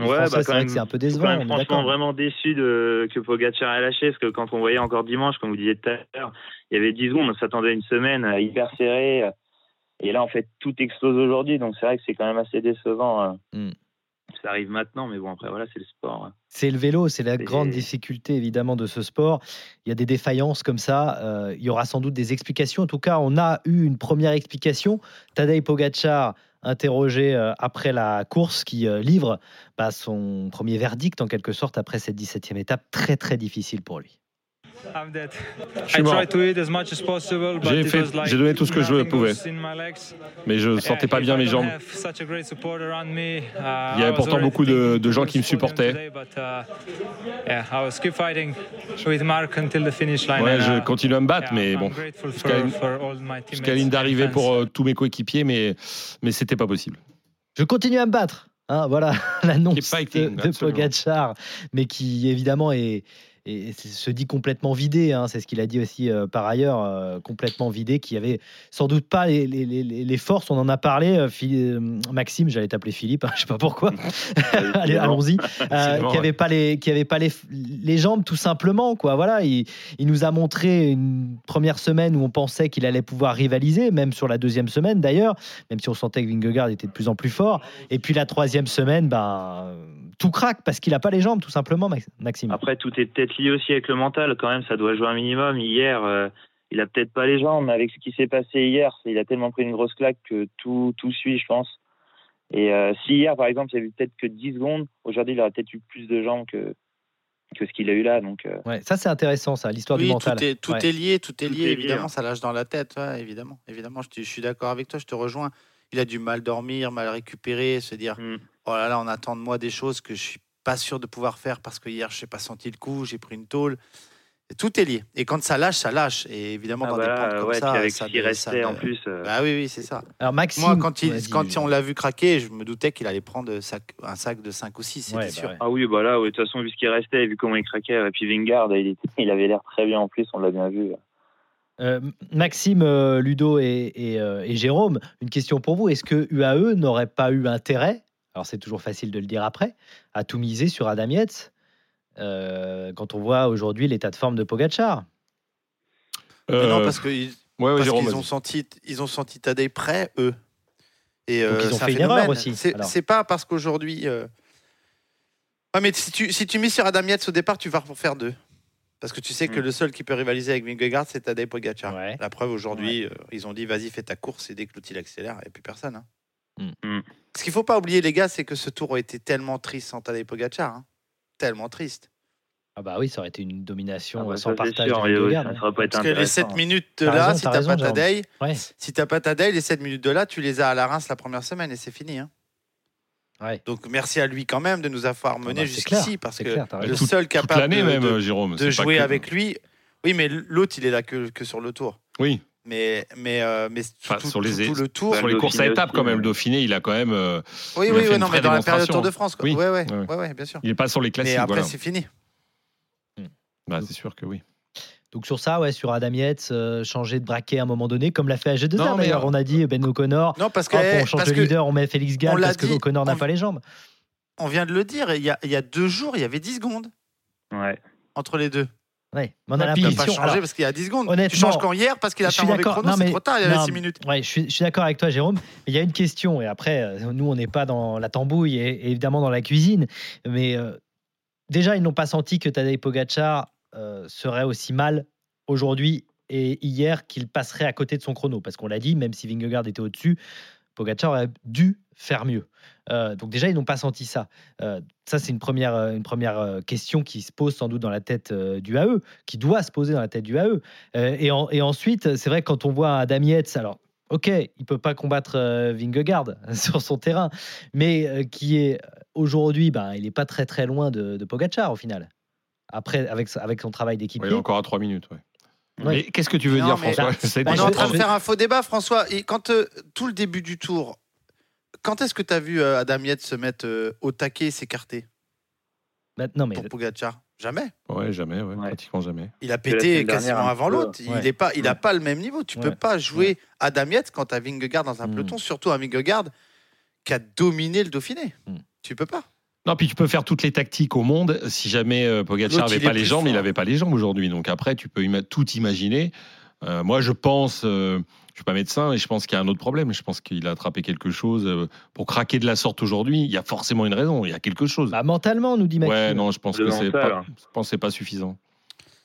Q: Ouais, bah,
C: c'est
Q: quand
C: vrai
Q: même,
C: que c'est un peu
Q: quand
C: décevant.
Q: même
C: on est
Q: franchement vraiment déçu de, que Pogacar ait lâché, parce que quand on voyait encore dimanche, comme vous disiez tout à l'heure, il y avait 10 secondes, on s'attendait à une semaine euh, hyper serrée. euh, Et là, en fait, tout explose aujourd'hui, donc c'est vrai que c'est quand même assez décevant.
C: Mm.
Q: Ça arrive maintenant, mais bon, après, voilà, c'est le sport. hein.
C: C'est le vélo, c'est la grande difficulté évidemment de ce sport. Il y a des défaillances comme ça. euh, il y aura sans doute des explications. En tout cas, on a eu une première explication. Tadej Pogacar, interrogé euh, après la course, qui euh, livre bah, son premier verdict en quelque sorte après cette 17e étape très très difficile pour lui.
E: J'ai
R: like
E: j'ai donné tout ce que je pouvais.
R: was in my legs.
E: Mais je sentais pas bien mes jambes.
R: uh,
E: Il y avait pourtant beaucoup de, gens qui me supportaient.
R: today, but, yeah, I was keep fighting with Mark until the finish line.
E: Ouais,
R: and,
E: je
R: uh,
E: continue à me battre, mais
R: I'm
E: bon,
R: grateful
E: jusqu'à la ligne d'arrivée pour euh, tous mes coéquipiers, mais, mais c'était pas possible.
C: Je continue à me battre. Hein, voilà [LAUGHS] l'annonce de, de. Pogacar, mais qui évidemment est, est- se dit complètement vidé. hein, c'est ce qu'il a dit aussi euh, par ailleurs, euh, complètement vidé, qui avait sans doute pas les, les- les- les forces. On en a parlé, euh, Maxime, j'allais t'appeler Philippe, hein, je sais pas pourquoi. [LAUGHS] [LAUGHS] Allez, allons-y. [LAUGHS] Qui avait pas les, qui avait pas les, les jambes tout simplement, quoi. Voilà, il, il nous a montré une première semaine où on pensait qu'il allait pouvoir rivaliser, même sur la deuxième semaine d'ailleurs, même si on sentait que Vingegaard était de plus en plus fort. Et puis la troisième semaine, ben tout craque parce qu'il a pas les jambes tout simplement, Max- Maxime.
Q: Après, tout est peut-être lié aussi avec le mental, quand même, ça doit jouer un minimum. Hier, euh, il a peut-être pas les jambes, mais avec ce qui s'est passé hier, il a tellement pris une grosse claque que tout, tout suit, je pense. Et euh, si hier, par exemple, il y avait peut-être que 10 secondes, aujourd'hui, il aurait peut-être eu plus de jambes que, que ce qu'il a eu là. Donc, euh,
C: Ouais, ça c'est intéressant, ça, l'histoire du
B: Oui,
C: mental.
B: tout, est, tout
C: Ouais.
B: est lié, tout est
Q: Tout
B: lié,
Q: est lié,
B: évidemment,
Q: hein.
B: ça lâche dans la tête, ouais, évidemment. Évidemment, je, je suis d'accord avec toi, je te rejoins. Il a du mal dormir, mal récupérer, se dire
Q: Mm.
B: oh là là, on attend de moi des choses que je suis pas sûr de pouvoir faire parce que hier je n'ai pas senti le coup, j'ai pris une tôle. Et tout est lié. Et quand ça lâche, ça lâche. Et évidemment,
Q: ah
B: dans
Q: bah
B: des
Q: là,
B: pentes comme
Q: ouais,
B: ça,
Q: avec
B: ça
Q: ce qui restait
B: ça
Q: en plus. euh,
B: Bah oui, oui, c'est ça.
C: Alors Maxime,
B: Moi, quand, il,
C: vas-y.
B: quand on l'a vu craquer, je me doutais qu'il allait prendre sac- un sac de 5 ou 6, c'était
C: Ouais, bah
B: sûr.
C: ouais.
Q: Ah oui, bah là, ouais, de toute façon, vu ce qui restait, vu comment il craquait, et puis Vingard, il, était- [LAUGHS] il avait l'air très bien en plus, on l'a bien vu.
C: Euh, Maxime, euh, Ludo et, et, euh, et Jérôme, une question pour vous. Est-ce que UAE n'aurait pas eu intérêt, alors c'est toujours facile de le dire après, à tout miser sur Adam Yates euh, quand on voit aujourd'hui l'état de forme de Pogachar
B: Mais non,
E: Euh,
B: parce qu'ils
E: ouais, ouais,
B: ont senti, ils ont senti Tadej prêt, eux. Et
C: Donc,
B: euh,
C: ils ont fait une erreur aussi,
B: C'est pas parce qu'aujourd'hui. euh, Ouais, mais si tu, si tu mises sur Adam Yates au départ, tu vas pour faire deux. Parce que tu sais que
Q: Mm.
B: le seul qui peut rivaliser avec Vingegaard, c'est Tadej Pogacar.
C: Ouais.
B: La preuve, aujourd'hui, euh, ils ont dit vas-y, fais ta course, et dès que l'outil accélère, il n'y a plus personne. hein.
C: Mm.
Q: Mm.
B: Ce qu'il faut pas oublier, les gars, c'est que ce tour a été tellement triste sans Tadej Pogacar. hein. Tellement triste.
C: Ah bah oui, ça aurait été une domination
Q: Ah bah
C: euh, sans
Q: c'est
C: partage
Q: sûr,
C: de
Q: ça sera pas être
B: Parce que les
Q: intéressant.
B: 7 minutes de là,
C: raison,
B: si
C: t'as
B: pas. Tadej,
C: Ouais.
B: si t'as pas Tadej, les 7 minutes de là, tu les as à la Reims la première semaine et c'est fini. hein.
C: Ouais.
B: Donc merci à lui quand même de nous avoir mené
C: bah,
B: jusqu'ici parce que
C: clair,
B: le seul capable de,
E: même,
B: de-
E: euh, Jérôme.
B: de jouer
E: que-
B: avec lui. Oui, mais l'autre il est là que, que sur le tour.
E: Oui,
B: Mais mais euh, mais tout,
E: Enfin,
B: tout-
E: sur les
B: tout- tout le tour.
E: sur les
Q: le
E: courses à étapes quand même. Le. Dauphiné, il a quand même. euh,
B: Oui oui oui non mais dans la période. Tour de France quoi.
E: Oui,
B: Ouais, ouais,
E: ouais.
B: ouais ouais bien sûr.
E: il est pas sur les classiques.
B: Mais après
E: voilà.
B: c'est fini.
E: Bah, c'est sûr que oui.
C: Donc sur ça, ouais, sur Adam Yates, euh, changer de braquet à un moment donné, comme l'a fait AG2R
E: Non, mais,
C: d'ailleurs.
E: euh,
C: On a dit Ben O'Connor.
B: Non parce que
C: Hop,
B: eh,
C: on change
B: parce
C: de leader, on met Félix Gall parce que O'Connor n'a pas les jambes.
B: on vient de le dire. Il y a il y a deux jours il y avait 10 secondes
Q: Ouais.
B: entre les deux.
C: Ouais, mais on a
B: Il peut pas changer
C: alors,
B: parce qu'il y a 10 secondes.
C: honnêtement,
B: tu changes quand hier parce qu'il a fait un mauvais chrono,
C: Non,
B: c'est trop tard, il y
C: non,
B: 6 minutes.
C: Ouais, je suis, je suis d'accord avec toi, Jérôme. Mais il y a une question, et après, euh, nous, on n'est pas dans la tambouille et, et évidemment dans la cuisine. Mais euh, déjà, ils n'ont pas senti que Tadej Pogacar euh, serait aussi mal aujourd'hui et hier qu'il passerait à côté de son chrono. Parce qu'on l'a dit, même si Vingegaard était au-dessus, Pogacar aurait dû faire mieux. Euh, donc déjà, ils n'ont pas senti ça. Euh, ça, c'est une première, euh, une première question qui se pose sans doute dans la tête euh, du AE, qui doit se poser dans la tête du AE. Euh, et, en- et ensuite, c'est vrai que quand on voit Adam Yates, alors ok, il peut pas combattre euh, Vingegaard [LAUGHS] sur son terrain, mais euh, qui est aujourd'hui, ben, il n'est pas très très loin de, de Pogacar au final. Après, avec, avec son travail d'équipe.
E: Ouais, il est encore à 3 minutes. ouais.
C: Ouais.
E: Mais qu'est-ce que tu veux
B: Non,
E: dire, François?
B: Bah, on est en train de faire un faux débat, François. Et quand euh, tout le début du tour, quand est-ce que tu as vu euh, Adam Yates se mettre euh, au taquet et s'écarter?
C: Bah, non, mais
B: pour Pogacar? Jamais.
E: Ouais, jamais, ouais, pratiquement jamais.
B: Il a pété quasiment
Q: un
B: avant l'autre.
C: Ouais.
B: Il est pas, il a pas le même niveau. Tu
C: Ouais.
B: peux pas jouer Adam Yates quand tu as Vingegaard dans un
C: Mm.
B: peloton, surtout un Vingegaard qui a dominé le Dauphiné.
C: Mm.
B: Tu peux pas.
E: Non, puis tu peux faire toutes les tactiques au monde. Si jamais euh, Pogacar n'avait pas les jambes, il n'avait pas les jambes aujourd'hui. Donc après, tu peux ima- tout imaginer. Euh, moi, je pense, euh, suis pas médecin, mais je pense qu'il y a un autre problème. Je pense qu'il a attrapé quelque chose euh, pour craquer de la sorte aujourd'hui. Il y a forcément une raison. Il y a quelque chose.
C: Bah, mentalement, nous dit Maxime.
E: ouais, non, je pense
Q: Le
E: que c'est
Q: mental,
E: pas, je pense que c'est pas suffisant.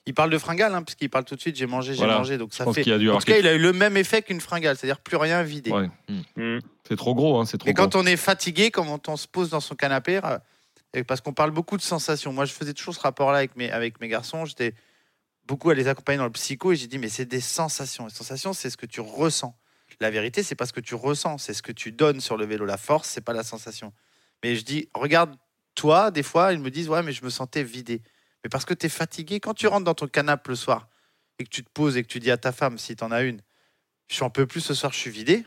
B: Il parle de fringale, hein, parce qu'il parle tout de suite j'ai mangé, j'ai
E: Voilà.
B: mangé. Donc
E: Je
B: ça
E: pense
B: fait.
E: qu'il a dû
B: En
E: avoir
B: tout cas,
E: quelque-
B: il a eu le même effet qu'une fringale, c'est-à-dire plus rien vidé.
E: Ouais.
Q: Mm.
E: C'est trop gros, hein, c'est trop
B: Et
E: gros.
B: quand on est fatigué, quand on se pose dans son canapé, euh, et parce qu'on parle beaucoup de sensations. Moi, je faisais toujours ce rapport-là avec mes, avec mes garçons. J'étais beaucoup à les accompagner dans le psycho et j'ai dit, mais c'est des sensations. Les sensations, c'est ce que tu ressens. La vérité, c'est pas ce que tu ressens, c'est ce que tu donnes sur le vélo. La force, c'est pas la sensation. Mais je dis, regarde, toi, des fois, ils me disent, ouais, mais je me sentais vidé. Mais parce que tu es fatigué, quand tu rentres dans ton canapé le soir et que tu te poses et que tu dis à ta femme, si tu en as une, je suis un peu plus ce soir, je suis vidé,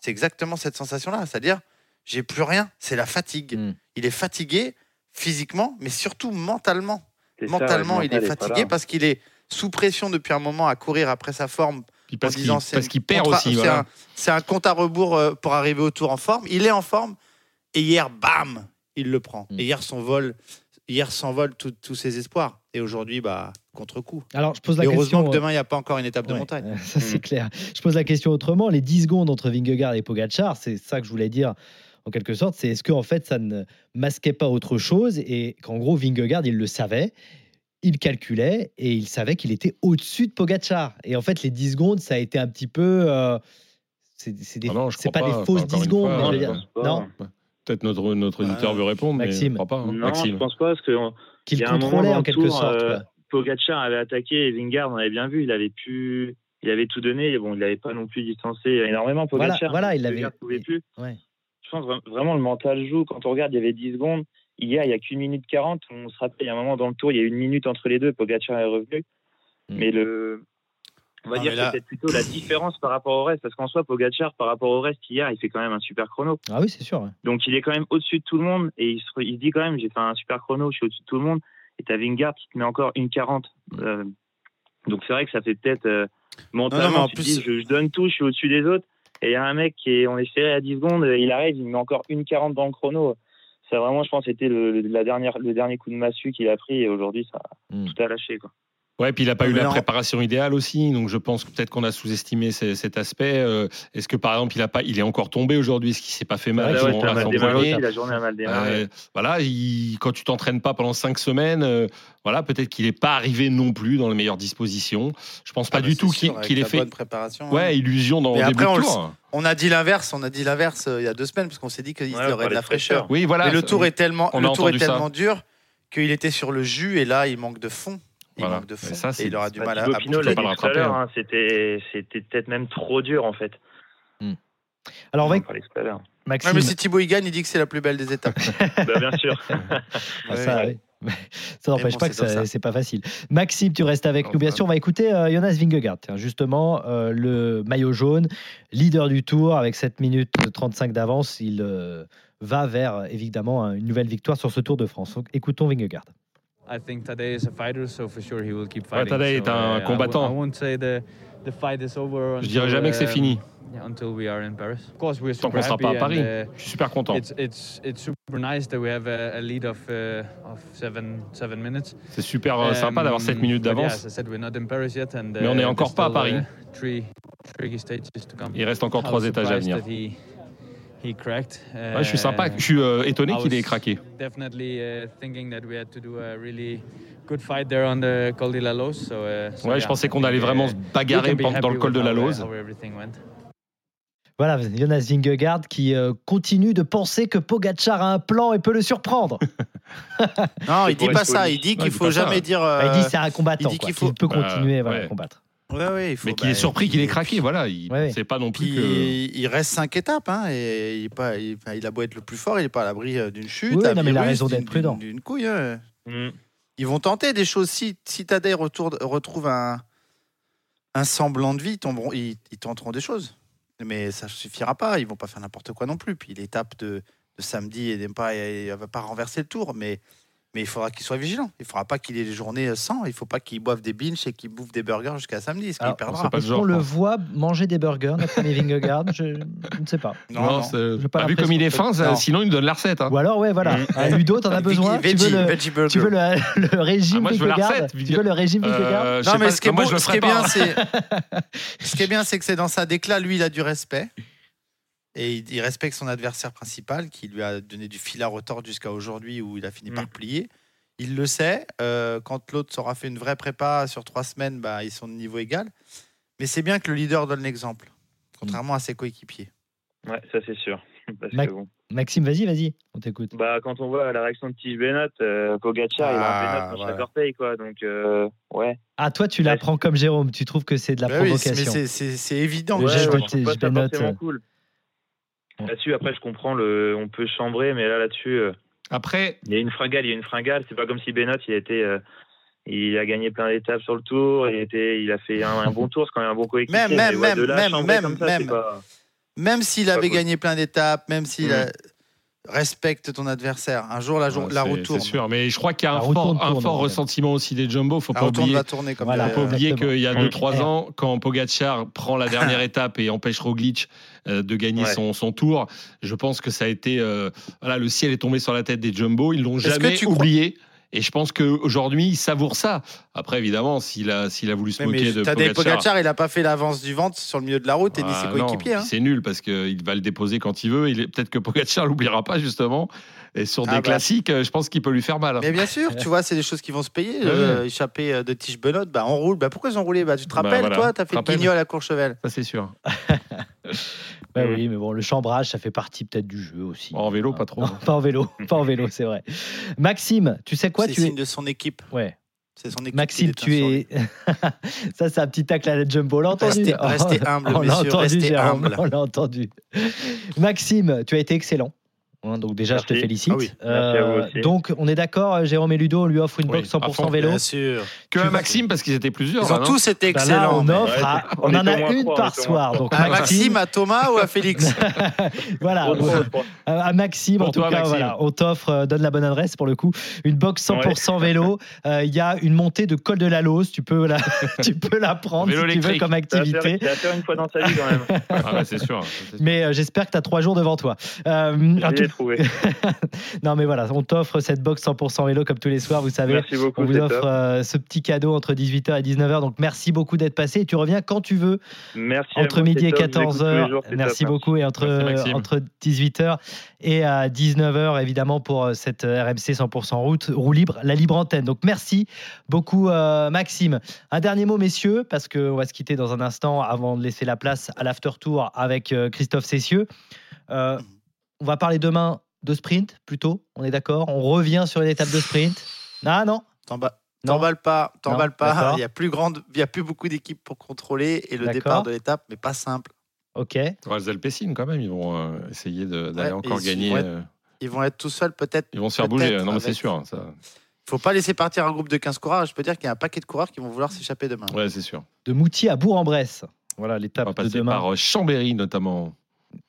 B: c'est exactement cette sensation-là. C'est-à-dire, j'ai plus rien, c'est la fatigue.
C: Mm.
B: Il est fatigué physiquement, mais surtout mentalement.
Q: Ça,
B: Mentalement,
Q: le
B: il est
Q: mental est pas
B: fatigué parce qu'il est sous pression depuis un moment à courir après sa forme.
E: Puis parce qu'il
B: disant, c'est
E: parce qu'il perd aussi.
B: C'est
E: voilà.
B: un, c'est un compte à rebours euh, pour arriver au tour en forme. Il est en forme et hier, bam, il le prend.
C: Mm.
B: Et hier, son vol, hier s'envole tout- tous ses espoirs. Et aujourd'hui, bah, contre-coup.
C: Alors, je pose la
B: Et heureusement
C: question.
B: que demain, il n'y a pas encore une étape de
C: Ouais,
B: montagne.
C: euh, [LAUGHS] Ça, c'est clair. Je pose la question autrement. Les 10 secondes entre Vingegaard et Pogacar, c'est ça que je voulais dire en quelque sorte. C'est est-ce qu'en fait, ça ne masquait pas autre chose et qu'en gros, Vingegaard, il le savait, il calculait et il savait qu'il était au-dessus de Pogacar. Et en fait, les 10 secondes, ça a été un petit peu. euh, c'est des-
E: Ah non,
C: pas,
E: pas.
C: des fausses
E: Enfin,
C: 10
E: encore
C: secondes. mais je
Q: pas.
C: non,
E: Peut-être notre, notre auditeur veut répondre,
C: Maxime.
E: mais je crois pas. hein.
Q: Non,
E: Maxime.
Q: je pense pas parce que on-
C: qu'il contrôlait en quelque
Q: tour,
C: sorte.
Q: euh. Pogacar avait attaqué et Vingard, on avait bien vu, il avait pu, il avait tout donné. Et bon, il n'avait pas non plus distancé énormément
C: Voilà,
Q: Pogacar.
C: voilà, il l'avait.
Q: pouvait plus.
C: Ouais.
Q: Je pense vra- vraiment le mental joue. Quand on regarde, il y avait 10 secondes. Hier, il y a qu'une minute 40. On se rappelle, il y a un moment dans le tour, il y a une minute entre les deux. Pogacar est revenu.
C: Mm.
Q: Mais le, on va
B: Non,
Q: dire que
B: là-
Q: c'est plutôt la différence par rapport au reste. Parce qu'en soi, Pogacar, par rapport au reste, hier, il fait quand même un super chrono.
C: Ah oui, c'est sûr. ouais.
Q: Donc il est quand même au-dessus de tout le monde et il se, il se dit quand même j'ai fait un super chrono, je suis au-dessus de tout le monde. Et t'as Vingard qui te met encore une 40. Euh, donc c'est vrai que ça fait peut-être euh, mentalement
B: Non, non, mais en
Q: tu te
B: plus-
Q: dis je, je donne tout, je suis au-dessus des autres. Et il y a un mec qui est on est serré à 10 secondes, il arrive, il met encore une 40 dans le chrono. Ça vraiment je pense c'était le, le- la dernière le dernier coup de massue qu'il a pris et aujourd'hui ça
C: Mm.
Q: tout a lâché quoi.
E: Ouais, puis il n'a pas eu la préparation idéale aussi, donc je pense que peut-être qu'on a sous-estimé ce- cet aspect. Euh, Est-ce que par exemple, il a pas, il est encore tombé aujourd'hui, ce qui s'est pas fait mal
Q: Ouais, ouais,
E: à
Q: mal démarré la journée a mal démarré.
E: Euh, voilà, il- quand tu t'entraînes pas pendant cinq semaines, euh, voilà, peut-être qu'il n'est pas arrivé non plus dans les meilleures dispositions. Je pense pas
B: Ah bah,
E: du tout qu'il ait fait.
B: bonne préparation.
E: Ouais,
B: hein.
E: illusion dans le début
B: après, on
E: de tour.
B: On a dit l'inverse, on a dit l'inverse euh, il y a deux semaines parce qu'on s'est dit qu'il
Q: Ouais,
B: aurait de la
Q: fraîcheur.
B: fraîcheur.
E: Oui, voilà.
B: Mais le tour est tellement, le tour est tellement dur qu'il était sur le jus et là il manque de fond. Il
E: Voilà.
B: manque de fond
E: ça, c'est-
B: et il aura du mal à, boucler.
Q: l'a dit
E: le
Q: tout à l'heure, hein, c'était c'était peut-être même trop dur en fait.
C: Alors, on va
Q: On parlait tout à l'heure.
C: Maxime.
B: Ouais, mais si Thibaut il gagne, il dit que c'est la plus belle des étapes. [LAUGHS]
Q: Bah, bien sûr. [LAUGHS]
C: Ah, ça,
B: Ouais. [LAUGHS]
C: ça n'empêche
B: bon,
C: pas que
B: c'est
C: ça-
B: ça.
C: pas facile. Maxime, tu restes avec nous. Bien sûr, on va écouter euh, Jonas Vingegaard. Justement, euh, le maillot jaune, leader du tour, avec 7 minutes 35 d'avance, il euh, va vers évidemment une nouvelle victoire sur ce Tour de France. Donc, écoutons Vingegaard.
R: I think Tadej is a fighter, so for sure he will keep
E: Ouais,
R: fighting.
E: Tadej est
R: So,
E: un
R: uh, I
E: combattant.
R: won't- I won't say the the fight is over.
E: Je dirais
R: until,
E: jamais que c'est
R: um,
E: fini.
R: yeah, until we are in Paris. Of course, we're
E: Tant
R: super
E: qu'on sera
R: happy
E: pas à
R: and,
E: Paris.
R: uh,
E: Je suis super content.
R: It's it's it's super nice that we have a, a lead of uh, of seven seven minutes.
E: C'est super euh, sympa d'avoir 7
R: Um,
E: minutes
R: yeah,
E: d'avance.
R: as I said, we're not in Paris yet, and,
E: Mais on n'est
R: uh,
E: encore pas à Paris.
R: uh, three tricky stages to come.
E: Il reste encore
R: I
E: trois
R: was
E: étages à venir.
R: That he- he cracked.
E: Ouais, je suis sympa,
R: Uh,
E: je suis euh, étonné qu'il ait craqué.
R: Definitely uh, thinking that we had to do a really good fight there on the Col de la Lose. So, uh, so
E: Ouais,
R: yeah,
E: je pensais
R: I
E: qu'on
R: think,
E: allait
R: uh,
E: vraiment se
R: we
E: bagarrer dans le col de la
R: uh,
E: Lose.
R: how everything went.
C: Voilà, Jonas Vingegaard qui euh, continue de penser que Pogacar a un plan et peut le surprendre. [LAUGHS]
B: Non, il dit pas ça.
C: poli.
B: Il dit qu'il faut jamais dire.
C: Bah, il dit c'est un combattant,
B: Il dit qu'il faut.
C: peut continuer voilà,
E: ouais.
C: à combattre.
B: Ouais, ouais, il faut.
E: Mais qu'il est
B: bah,
E: surpris qu'il ait craqué, voilà. Il c'est pas non plus
B: Puis,
E: que.
B: il reste cinq étapes, hein, et il, est pas, il, enfin, il a beau être le plus fort, il n'est pas à l'abri euh, d'une chute.
C: Oui, non, mais il a
B: virus,
C: raison d'être
B: d'une-
C: prudent.
B: D'une d'une couille. hein.
Q: Mm.
B: Ils vont tenter des choses. Si, si Tadej retourne- retrouve un, un semblant de vie, ils, tomberont, ils, ils tenteront des choses. Mais ça ne suffira pas. Ils vont pas faire n'importe quoi non plus. Puis l'étape de, de samedi, elle ne va pas renverser le tour. Mais, mais il faudra qu'il soit vigilant. Il ne faudra pas qu'il ait les journées sans. Il ne faut pas qu'il boive des binges et qu'il bouffe des burgers jusqu'à samedi. Ce qu'il
C: Alors,
B: perdra.
C: Est-ce qu'on le voit manger des burgers, notre ami Vingegaard je, je ne sais pas.
E: Non, c'est-
C: J'ai pas
E: pas vu comme il est fin, ça- sinon il nous donne la recette. hein.
C: Ou alors, ouais, voilà. Ah, Ludo, t'en as besoin tu veux, le,
B: veggie burger.
C: tu veux le, le régime
E: Ah, moi, je veux la
C: Vingegaard
E: recette,
C: Tu veux le régime
E: Euh,
C: Vingegaard
E: sais
B: Non, mais
E: pas,
B: ce qui est,
E: moi,
B: beau-
E: je le
B: ce qui
E: ferai
B: est bien,
E: pas.
B: c'est [LAUGHS] ce qui est bien, c'est que c'est dans sa déclat, lui, il a du respect et il, il respecte son adversaire principal, qui lui a donné du fil à retordre jusqu'à aujourd'hui où il a fini par plier. Il le sait. euh, quand l'autre s'aura fait une vraie prépa sur trois semaines, bah, ils sont de niveau égal. Mais c'est bien que le leader donne l'exemple, contrairement à ses coéquipiers.
Q: Ouais, ça c'est sûr. [LAUGHS] Parce
C: Mac-
Q: que bon.
C: Maxime, vas-y, vas-y, on t'écoute.
Q: Bah, quand on voit la réaction de Tige Bennett, euh, Pogacar, il a un
C: Ah,
Q: Bennett dans
C: ouais.
Q: chaque orteil, quoi. Donc, euh, ouais.
C: Ah, toi, tu l'apprends comme Jérôme, tu trouves que c'est de la
B: Bah oui,
C: provocation.
B: mais c'est- évident.
C: Le
Q: Ouais,
C: geste
Q: ouais,
C: de
Q: forcément
C: euh,
Q: cool. Là-dessus, après, je comprends, le, on peut chambrer, mais là, là-dessus, euh,
E: Après,
Q: il y a une fringale, il y a une fringale. C'est pas comme si Bennett, il a été, euh, il a gagné plein d'étapes sur le tour, il, était, il a fait un, un bon tour, c'est quand même un bon coéquipier.
B: Même,
Q: mais
B: même,
Q: ouais,
B: même,
Q: là
B: même, même,
Q: ça,
B: même.
Q: pas-
B: Même s'il avait
Q: cool.
B: gagné plein d'étapes, même s'il a- respecte ton adversaire, un jour la, jour-
E: Ouais,
B: la
E: c'est-
B: roue tourne.
E: C'est sûr, mais je crois qu'il y a un fort,
B: tourne,
E: un ressentiment aussi des Jumbo. Faut
B: La
E: pas oublier,
B: va tourner comme
E: Voilà, faut pas oublier qu'il y a
B: Mm.
E: 2-3 ans, quand Pogacar prend la dernière [LAUGHS] étape et empêche Roglic euh, de gagner
B: Ouais.
E: son, son tour, je pense que ça a été euh, voilà, le ciel est tombé sur la tête des Jumbo. Ils l'ont jamais
B: crois-
E: oublié. Et je pense qu'aujourd'hui, ils savourent ça. Après, évidemment, s'il a, s'il a voulu se
B: Mais,
E: moquer
B: mais
E: de Pogacar,
B: Pogacar, il n'a pas fait l'avance du ventre sur le milieu de la route et ni
E: ah,
B: ses
E: non,
B: coéquipiers. hein.
E: C'est nul parce qu'il va le déposer quand il veut. Il Peut-être que Pogacar [LAUGHS] l'oubliera pas justement. Et sur des
B: Ah bah.
E: classiques, euh, je pense qu'il peut lui faire mal. hein.
B: Mais bien sûr, tu vois, c'est des choses qui vont se payer. [LAUGHS] Euh, échapper euh, de Tige Benoît, bah, on roule. Bah, pourquoi ils ont roulé? Bah, Tu te
E: Bah,
B: rappelles,
E: voilà.
B: toi, tu as fait le guignol à Courchevel.
E: Ça, c'est sûr.
C: Ouais, [LAUGHS] Oui, mais bon, le chambrage, ça fait partie peut-être du jeu aussi.
E: En vélo, pas trop.
C: Non, pas en vélo, [LAUGHS] pas en vélo, c'est vrai. Maxime, tu sais quoi?
B: C'est
C: tu es...
B: signe de son équipe.
C: Ouais.
B: C'est son équipe.
C: Maxime, tu es. ça, c'est un petit tacle à la Jumbo. On l'a entendu?
B: Restez- restez humble,
C: On l'a
B: messieurs,
C: entendu,
B: restez
C: Jérôme.
B: humble.
C: On l'a entendu. Maxime, tu as été excellent. Hein, donc déjà, je te félicite.
Q: Ah oui. Aussi.
C: donc on est d'accord, euh, Jérôme et Ludo, on lui offre une
E: Oui,
C: box
E: à
C: 100%
E: fond,
C: vélo.
B: Bien sûr.
E: Que à Maxime, parce qu'ils étaient plusieurs.
B: Ils ont
E: non
B: tous été
C: Bah là,
B: excellents.
C: on
B: mais-
C: offre, à- on,
Q: on
C: en a une
Q: trois,
C: par soir. Donc
B: À Maxime, à Thomas ou à Félix? [LAUGHS]
C: Voilà, euh, à Maxime,
E: Pour
C: en tout
E: toi,
C: cas,
E: Maxime.
C: voilà, on t'offre, euh, donne la bonne adresse pour le coup, une box 100% [LAUGHS] vélo. Euh, Il y a une montée de col de la Lose, tu peux la, [LAUGHS] tu peux la prendre
E: Vélo
C: si tu veux comme activité.
Q: c'est à faire une fois dans sa vie, quand même.
E: Ah ouais, c'est sûr.
C: Mais euh, j'espère que tu as trois jours devant toi. Euh, en
Q: Je
C: tout-
Q: l'ai trouvé. [LAUGHS]
C: non, mais voilà, on t'offre cette box 100% vélo comme tous les soirs, vous savez.
Q: Merci beaucoup,
C: On vous offre euh, ce petit cadeau entre 18h et 19h. Donc merci beaucoup d'être passé. Et tu reviens quand tu veux,
Q: Merci
C: entre midi et
Q: top. Je vous écoute tous les
C: 14h.
Q: jours, c'est
C: Merci
Q: top.
C: beaucoup. Et entre,
E: Merci,
C: entre 18h et à 19h, évidemment, pour euh, cette euh, RMC 100% route, roue libre, la libre antenne. Donc merci beaucoup, euh, Maxime. Un dernier mot, messieurs, parce qu'on va se quitter dans un instant avant de laisser la place à l'after tour avec euh, Christophe Cessieux. Euh, on va parler demain de sprint, plutôt. On est d'accord On revient sur une étape de sprint. [LAUGHS] Ah non
B: T'emba-
C: Non.
B: T'emballes pas, t'emballes pas. Il y a plus grande, il y a plus beaucoup d'équipes pour contrôler et le départ de l'étape, mais pas simple.
C: Ok.
E: Les Alpecin, quand même, ils vont euh, essayer d'aller
B: Ouais,
E: encore
B: ils
E: gagner.
B: vont être-
E: euh,
B: Ils vont être tout seuls peut-être.
E: Ils vont se faire bouger. Non, mais c'est sûr. hein, Ça...
B: faut pas laisser partir un groupe de 15 coureurs. Je peux dire qu'il y a un paquet de coureurs qui vont vouloir s'échapper demain.
E: Ouais, c'est sûr.
C: De Moutier à Bourg-en-Bresse. Voilà
E: On va
C: l'étape de
E: passer
C: demain.
E: par euh, Chambéry, notamment.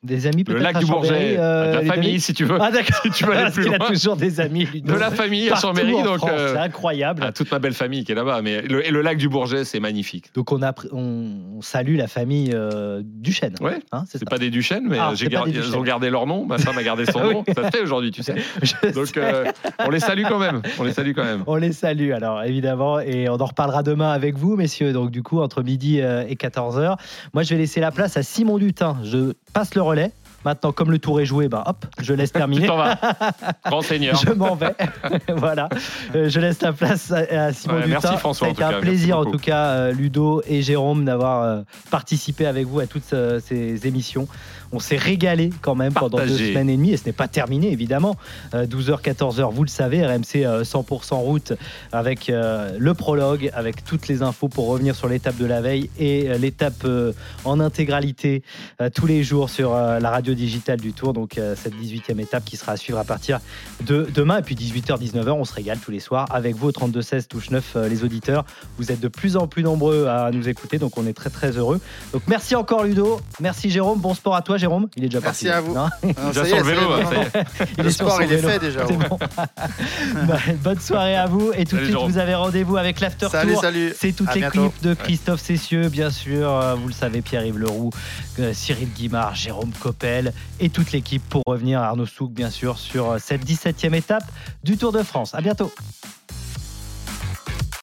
C: Des amis
E: Le
C: peut-être
E: lac
C: à
E: du Bourget.
C: euh,
E: de la famille, si tu veux.
C: Ah d'accord. [LAUGHS]
E: Si tu veux aller
C: Parce
E: plus
C: qu'il a
E: loin.
C: toujours des amis. Ludo. [LAUGHS]
E: De la famille à Chambéry. Donc, euh,
C: C'est incroyable.
E: ah, toute ma belle famille qui est là-bas. Mais le, et le lac du Bourget, c'est magnifique.
C: Donc on, a, on, salue la famille euh, Duchesne.
E: Ouais.
C: Hein, c'est
E: pas des Duchesnes, mais
C: Ah,
E: euh,
C: des
E: ils ont gardé leur nom. Ma femme a gardé son [LAUGHS]
C: Ah oui.
E: nom. Ça se fait aujourd'hui, tu sais.
C: Je
E: Donc, euh, on les salue quand même. On les salue quand même.
C: On les salue alors évidemment et on en reparlera demain avec vous messieurs donc du coup entre midi euh, et 14h. Moi je vais laisser la place à Simon Dutin. Je passe le relais Maintenant, comme le tour est joué, ben hop, je laisse [LAUGHS] terminer.
E: Tu t'en vas. [LAUGHS] Grand seigneur.
C: Je m'en vais. [LAUGHS] voilà. Euh, je laisse la place à, à Simon
E: Ouais,
C: Dutin.
E: merci, François, tout
C: un
E: cas.
C: plaisir, en tout cas, euh, Ludo et Jérôme, d'avoir euh, participé avec vous à toutes euh, ces émissions. On s'est régalé quand même pendant deux semaines et demie et ce n'est pas terminé, évidemment. Euh, 12h, 14h, vous le savez, RMC euh, 100% route avec euh, le prologue, avec toutes les infos pour revenir sur l'étape de la veille et euh, l'étape euh, en intégralité euh, tous les jours sur euh, la radio digitale du Tour. Donc euh, cette 18e étape qui sera à suivre à partir de demain. Et puis 18h, 19h, on se régale tous les soirs avec vous au 32-16 touche 9 euh, les auditeurs. Vous êtes de plus en plus nombreux à nous écouter, donc on est très très heureux. Donc merci encore Ludo, merci Jérôme, bon sport à toi Jérôme. Il est déjà
B: Merci
C: parti.
B: à vous.
C: Non
B: Non,
E: Déjà
B: ça y
E: sur
B: est, [LAUGHS]
E: le vélo, hein,
C: il
B: Le
C: est sur
B: sport, il est fait déjà.
C: C'est
B: ouais.
C: bon. [LAUGHS] Bah, bonne soirée à vous et tout de
E: Salut,
C: suite
E: Jérôme.
C: vous avez rendez-vous avec l'after
B: Salut,
C: tour.
B: salut.
C: C'est toute
B: À
C: l'équipe de Christophe Cessieux, bien sûr. Euh, Vous le savez, Pierre-Yves Leroux, euh, Cyril Guimard, Jérôme Coppel et toute l'équipe pour revenir, Arnaud Souk, bien sûr, sur euh, cette 17e étape du Tour de France. À bientôt.